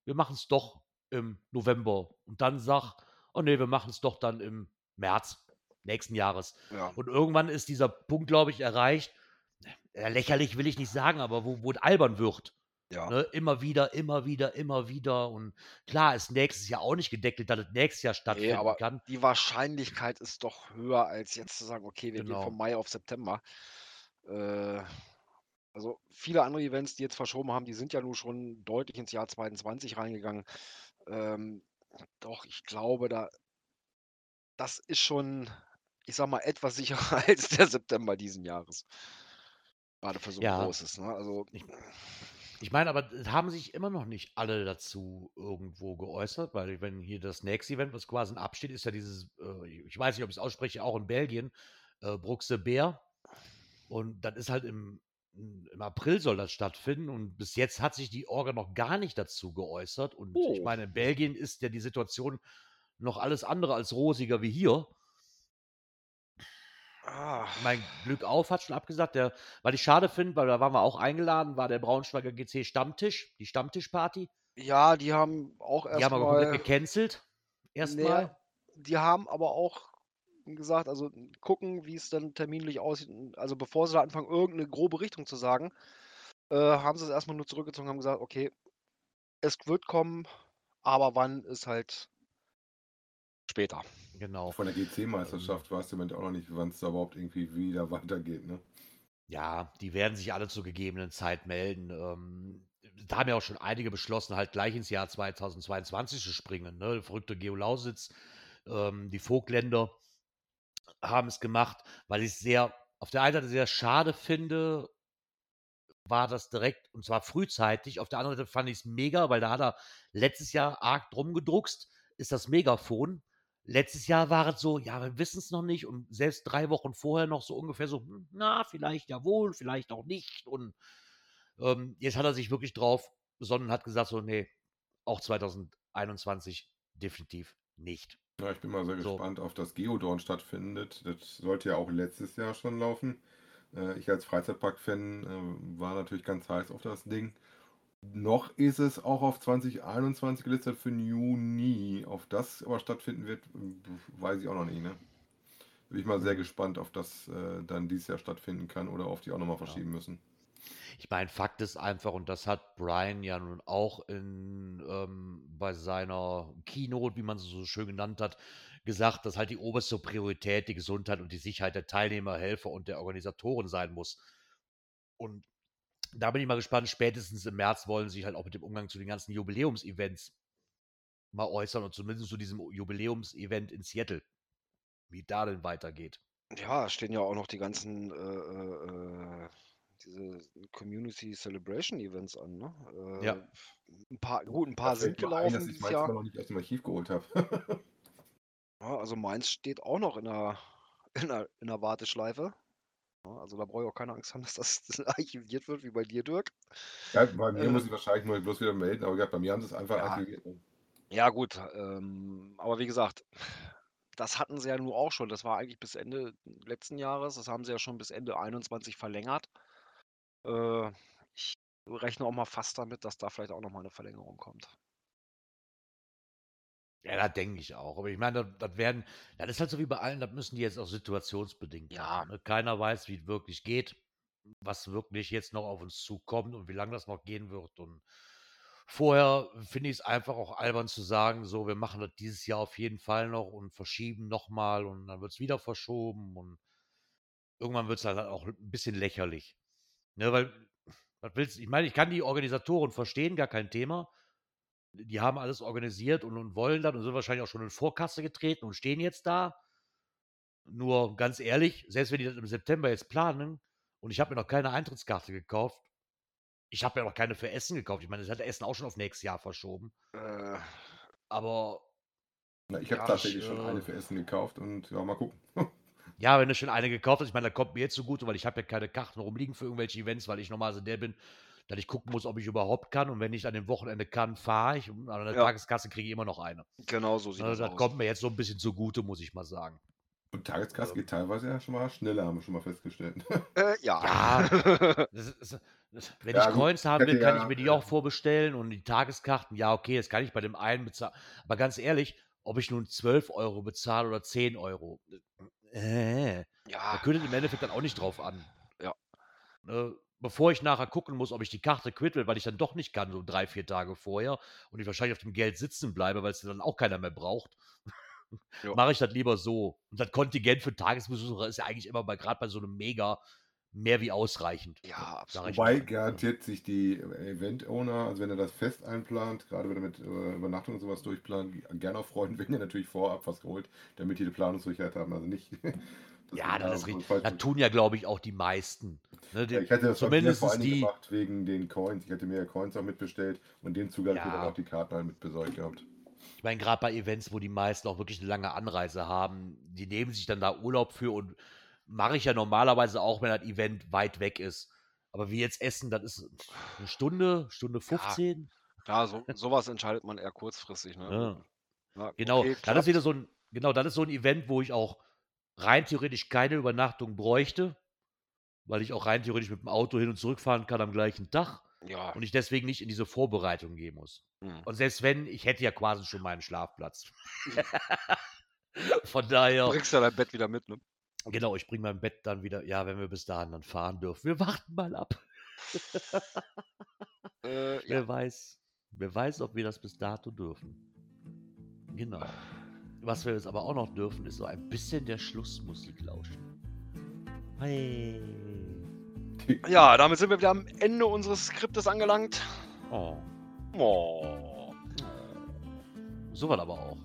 wir machen es doch im November. Und dann sag, oh nee, wir machen es doch dann im März nächsten Jahres. Ja. Und irgendwann ist dieser Punkt, glaube ich, erreicht. Ja, lächerlich will ich nicht sagen, aber wo, wo es albern wird. Ja. Ne? Immer wieder, immer wieder, immer wieder. Und klar ist nächstes Jahr auch nicht gedeckelt, dass es nächstes Jahr stattfinden aber kann. die Wahrscheinlichkeit ist doch höher, als jetzt zu sagen, okay, wir Genau. gehen von Mai auf September. Äh, also viele andere Events, die jetzt verschoben haben, die sind ja nun schon deutlich ins Jahr 22 reingegangen. Ähm, doch, ich glaube, da, das ist schon, ich sag mal, etwas sicherer als der September diesen Jahres. Gerade für so ein Ja. großes. Ne? Also, Ich meine, aber es haben sich immer noch nicht alle dazu irgendwo geäußert, weil wenn hier das nächste Event, was quasi absteht, ist ja dieses, äh, ich weiß nicht, ob ich es ausspreche, auch in Belgien, äh, Bruxe Bär. Und das ist halt im, im April soll das stattfinden und bis jetzt hat sich die Orga noch gar nicht dazu geäußert. Und ich Oh. meine, in Belgien ist ja die Situation noch alles andere als rosiger wie hier. Ah, Mein Glück auf hat schon abgesagt. Der, weil ich schade finde, weil da waren wir auch eingeladen, war der Braunschweiger GC Stammtisch, die Stammtischparty. ja, die haben auch Die haben aber komplett erstmal. gecancelt. Erstmal. Nee, die haben aber auch gesagt, also gucken, wie es dann terminlich aussieht. Also bevor sie da anfangen, irgendeine grobe Richtung zu sagen, äh, haben sie es erstmal nur zurückgezogen und haben gesagt, okay, es wird kommen, aber wann ist halt später. Genau. Von der GC-Meisterschaft weißt du im Moment auch noch nicht, wann es da überhaupt irgendwie wieder weitergeht. Ne? Ja, die werden sich alle zur gegebenen Zeit melden. Ähm, da haben ja auch schon einige beschlossen, halt gleich ins Jahr 2022 zu springen. Ne? Verrückte Geolausitz, ähm, die Vogtländer haben es gemacht, weil ich es sehr, auf der einen Seite sehr schade finde, war das direkt, und zwar frühzeitig. Auf der anderen Seite fand ich es mega, weil da hat er letztes Jahr arg drum gedruckst, ist das Megafon. Letztes Jahr war es so, ja, wir wissen es noch nicht und selbst drei Wochen vorher noch so ungefähr so, hm, na, vielleicht ja wohl, vielleicht auch nicht. Und ähm, jetzt hat er sich wirklich drauf besonnen und hat gesagt, so, nee, auch 2021 definitiv nicht. Ja, ich bin mal sehr So. gespannt auf das Geodorn stattfindet. Das sollte ja auch letztes Jahr schon laufen. Äh, ich als Freizeitpark-Fan äh, war natürlich ganz heiß auf das Ding. Noch ist es auch auf 2021 gelistet für den Juni. Auf das aber stattfinden wird, weiß ich auch noch nicht. Ne? Bin ich mal sehr gespannt, ob das äh, dann dieses Jahr stattfinden kann oder auf die auch nochmal verschieben müssen. Ich meine, Fakt ist einfach, und das hat Brian ja nun auch in, ähm, bei seiner Keynote, wie man sie so schön genannt hat, gesagt, dass halt die oberste Priorität die Gesundheit und die Sicherheit der Teilnehmer, Helfer und der Organisatoren sein muss. Und da bin ich mal gespannt, spätestens im März wollen sie sich halt auch mit dem Umgang zu den ganzen Jubiläumsevents mal äußern und zumindest zu diesem Jubiläumsevent in Seattle, wie da denn weitergeht. Ja, es stehen ja auch noch die ganzen äh, äh, äh, diese Community Celebration Events an, ne? Äh, Ja. Ein paar, gut, ein paar Da sind mir ein, gelaufen dass ich meins Jahr. noch nicht aus dem Archiv geholt habe. Ja, also meins steht auch noch in der, in der, in der Warteschleife. Ja, also da brauche ich auch keine Angst haben, dass das archiviert wird, wie bei dir, Dirk. ja, bei mir Äh, muss ich wahrscheinlich nur bloß wieder melden, aber bei mir haben sie es einfach Ja. archiviert. ne? Ja, gut. Ähm, aber wie gesagt, das hatten sie ja nur auch schon. Das war eigentlich bis Ende letzten Jahres. Das haben sie ja schon bis Ende 21 verlängert. Äh, ich rechne auch mal fast damit, dass da vielleicht auch noch mal eine Verlängerung kommt. Ja, das denke ich auch. Aber ich meine, das, das werden, das ist halt so wie bei allen, das müssen die jetzt auch situationsbedingt Ja. machen. Ne? Keiner weiß, wie es wirklich geht, was wirklich jetzt noch auf uns zukommt und wie lange das noch gehen wird. Und vorher finde ich es einfach auch albern zu sagen, so, wir machen das dieses Jahr auf jeden Fall noch und verschieben nochmal und dann wird es wieder verschoben und irgendwann wird es halt auch ein bisschen lächerlich. Ne, weil, was willst du? Ich meine, ich kann die Organisatoren verstehen, gar kein Thema die haben alles organisiert und, und wollen das und sind wahrscheinlich auch schon in Vorkasse getreten und stehen jetzt da. Nur ganz ehrlich, selbst wenn die das im September jetzt planen und ich habe mir noch keine Eintrittskarte gekauft, ich habe ja noch keine für Essen gekauft. Ich meine, das hat Essen auch schon auf nächstes Jahr verschoben. Äh, Aber Na, ich habe Ja, tatsächlich ich, schon äh, eine für Essen gekauft und ja, mal gucken. ja, wenn du schon eine gekauft hast, ich meine, da kommt mir jetzt zugute, weil ich habe ja keine Karten rumliegen für irgendwelche Events, weil ich normalerweise der bin, dass ich gucken muss, ob ich überhaupt kann. Und wenn ich an dem Wochenende kann, fahre ich. Und an der Ja. Tageskasse kriege ich immer noch eine. genau so sieht Ne, das das kommt mir jetzt so ein bisschen zugute, muss ich mal sagen. Und Tageskasse geht teilweise ja schon mal schneller, haben wir schon mal festgestellt. Äh, ja. Ja. Das ist, das, das, wenn Ja, ich Coins haben will, kann ja, ich mir die auch vorbestellen und die Tageskarten, ja, okay, das kann ich bei dem einen bezahlen. Aber ganz ehrlich, ob ich nun 12 Euro bezahle oder 10 Euro, äh, da ja. könnte im Endeffekt dann auch nicht drauf an. Ja. Ne, bevor ich nachher gucken muss, ob ich die Karte quittel, weil ich dann doch nicht kann, so drei, vier Tage vorher und ich wahrscheinlich auf dem Geld sitzen bleibe, weil es dann auch keiner mehr braucht, mache ich das lieber so. Und das Kontingent für Tagesbesucher ist ja eigentlich immer bei gerade bei so einem Mega mehr wie ausreichend. Ja, ich Wobei garantiert sich die Event-Owner, also wenn er das fest einplant, gerade wenn er mit äh, Übernachtung und sowas durchplant, gerne auch freuen, wenn er natürlich vorab was geholt, damit die die Planungssicherheit haben. Also nicht. Ja, das ist richtig. Das tun ja, glaube ich, auch die meisten. Ne, die, Ja, ich hatte das zumindest vor Dingen die. gemacht wegen den Coins. Ich hätte mir Coins auch mitbestellt und den Zugang Ja. ja. dann auch die Karten halt mit besorgt gehabt. Ich meine, gerade bei Events, wo die meisten auch wirklich eine lange Anreise haben, die nehmen sich dann da Urlaub für und mache ich ja normalerweise auch, wenn das Event weit weg ist. Aber wie jetzt Essen, das ist eine Stunde, Stunde 15. ja so, sowas entscheidet man eher kurzfristig. Ne? Ja. Ja, Genau, okay, das ist wieder so ein, genau, das ist so ein Event, wo ich auch rein theoretisch keine Übernachtung bräuchte, weil ich auch rein theoretisch mit dem Auto hin und zurückfahren kann am gleichen Tag Ja. und ich deswegen nicht in diese Vorbereitung gehen muss. hm. Und selbst wenn, ich hätte ja quasi schon meinen Schlafplatz. Von daher, Bringst ja dein Bett wieder mit, ne? genau, ich bringe mein Bett dann wieder, ja, wenn wir bis dahin dann fahren dürfen. Wir warten mal ab. Äh, ja. Wer weiß, wer weiß, ob wir das bis dato dürfen. Genau. Was wir jetzt aber auch noch dürfen, ist so ein bisschen der Schlussmusik lauschen. Hey. ja, damit sind wir wieder am Ende unseres Skriptes angelangt. Oh. Oh. So war aber auch.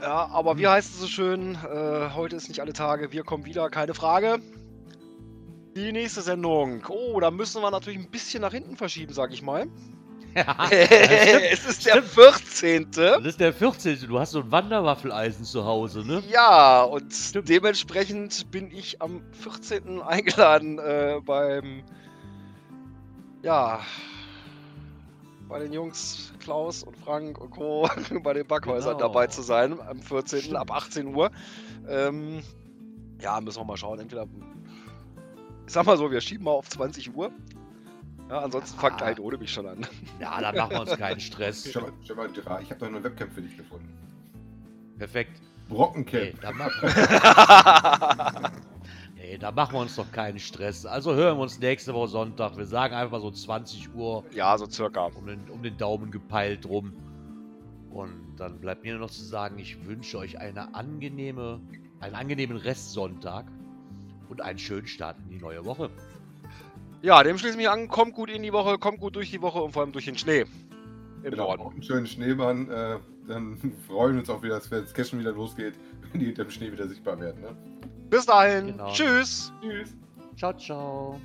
Ja, aber wie heißt es so schön? Äh, heute ist nicht alle Tage, wir kommen wieder, keine Frage. Die nächste Sendung. Oh, da müssen wir natürlich ein bisschen nach hinten verschieben, sag ich mal. Es ist der stimmt. 14. Das ist der 14. Du hast so ein Wanderwaffeleisen zu Hause, ne? Ja, und Stimmt. dementsprechend bin ich am 14. eingeladen äh, beim. Ja. Bei den Jungs Klaus und Frank und Co. bei den Backhäusern Genau. dabei zu sein am 14. Stimmt. ab 18 Uhr. Ähm, ja, müssen wir mal schauen. Entweder. Ich sag mal so, wir schieben mal auf 20 Uhr. Ja, ansonsten fangt Ah. halt ohne mich schon an. Ja, da machen wir uns keinen Stress. Schau mal, schau mal, Gerard, ich habe doch eine Webcam für dich gefunden. Perfekt. Nee, Brockencamp. da, machen, nee, da machen wir uns doch keinen Stress. Also hören wir uns nächste Woche Sonntag. Wir sagen einfach so 20 Uhr ja, so circa. um den, um den Daumen gepeilt rum. Und dann bleibt mir nur noch zu sagen, ich wünsche euch eine angenehme, einen angenehmen Restsonntag und einen schönen Start in die neue Woche. Ja, dem schließe ich mich an. Kommt gut in die Woche, kommt gut durch die Woche und vor allem durch den Schnee. Im Genau, Norden. einen schönen Schneemann. Äh, dann freuen wir uns auch wieder, dass das Cashen wieder losgeht, wenn die hinterm Schnee wieder sichtbar werden. Ne? Bis dahin. Genau. Tschüss. Tschüss. Ciao, ciao.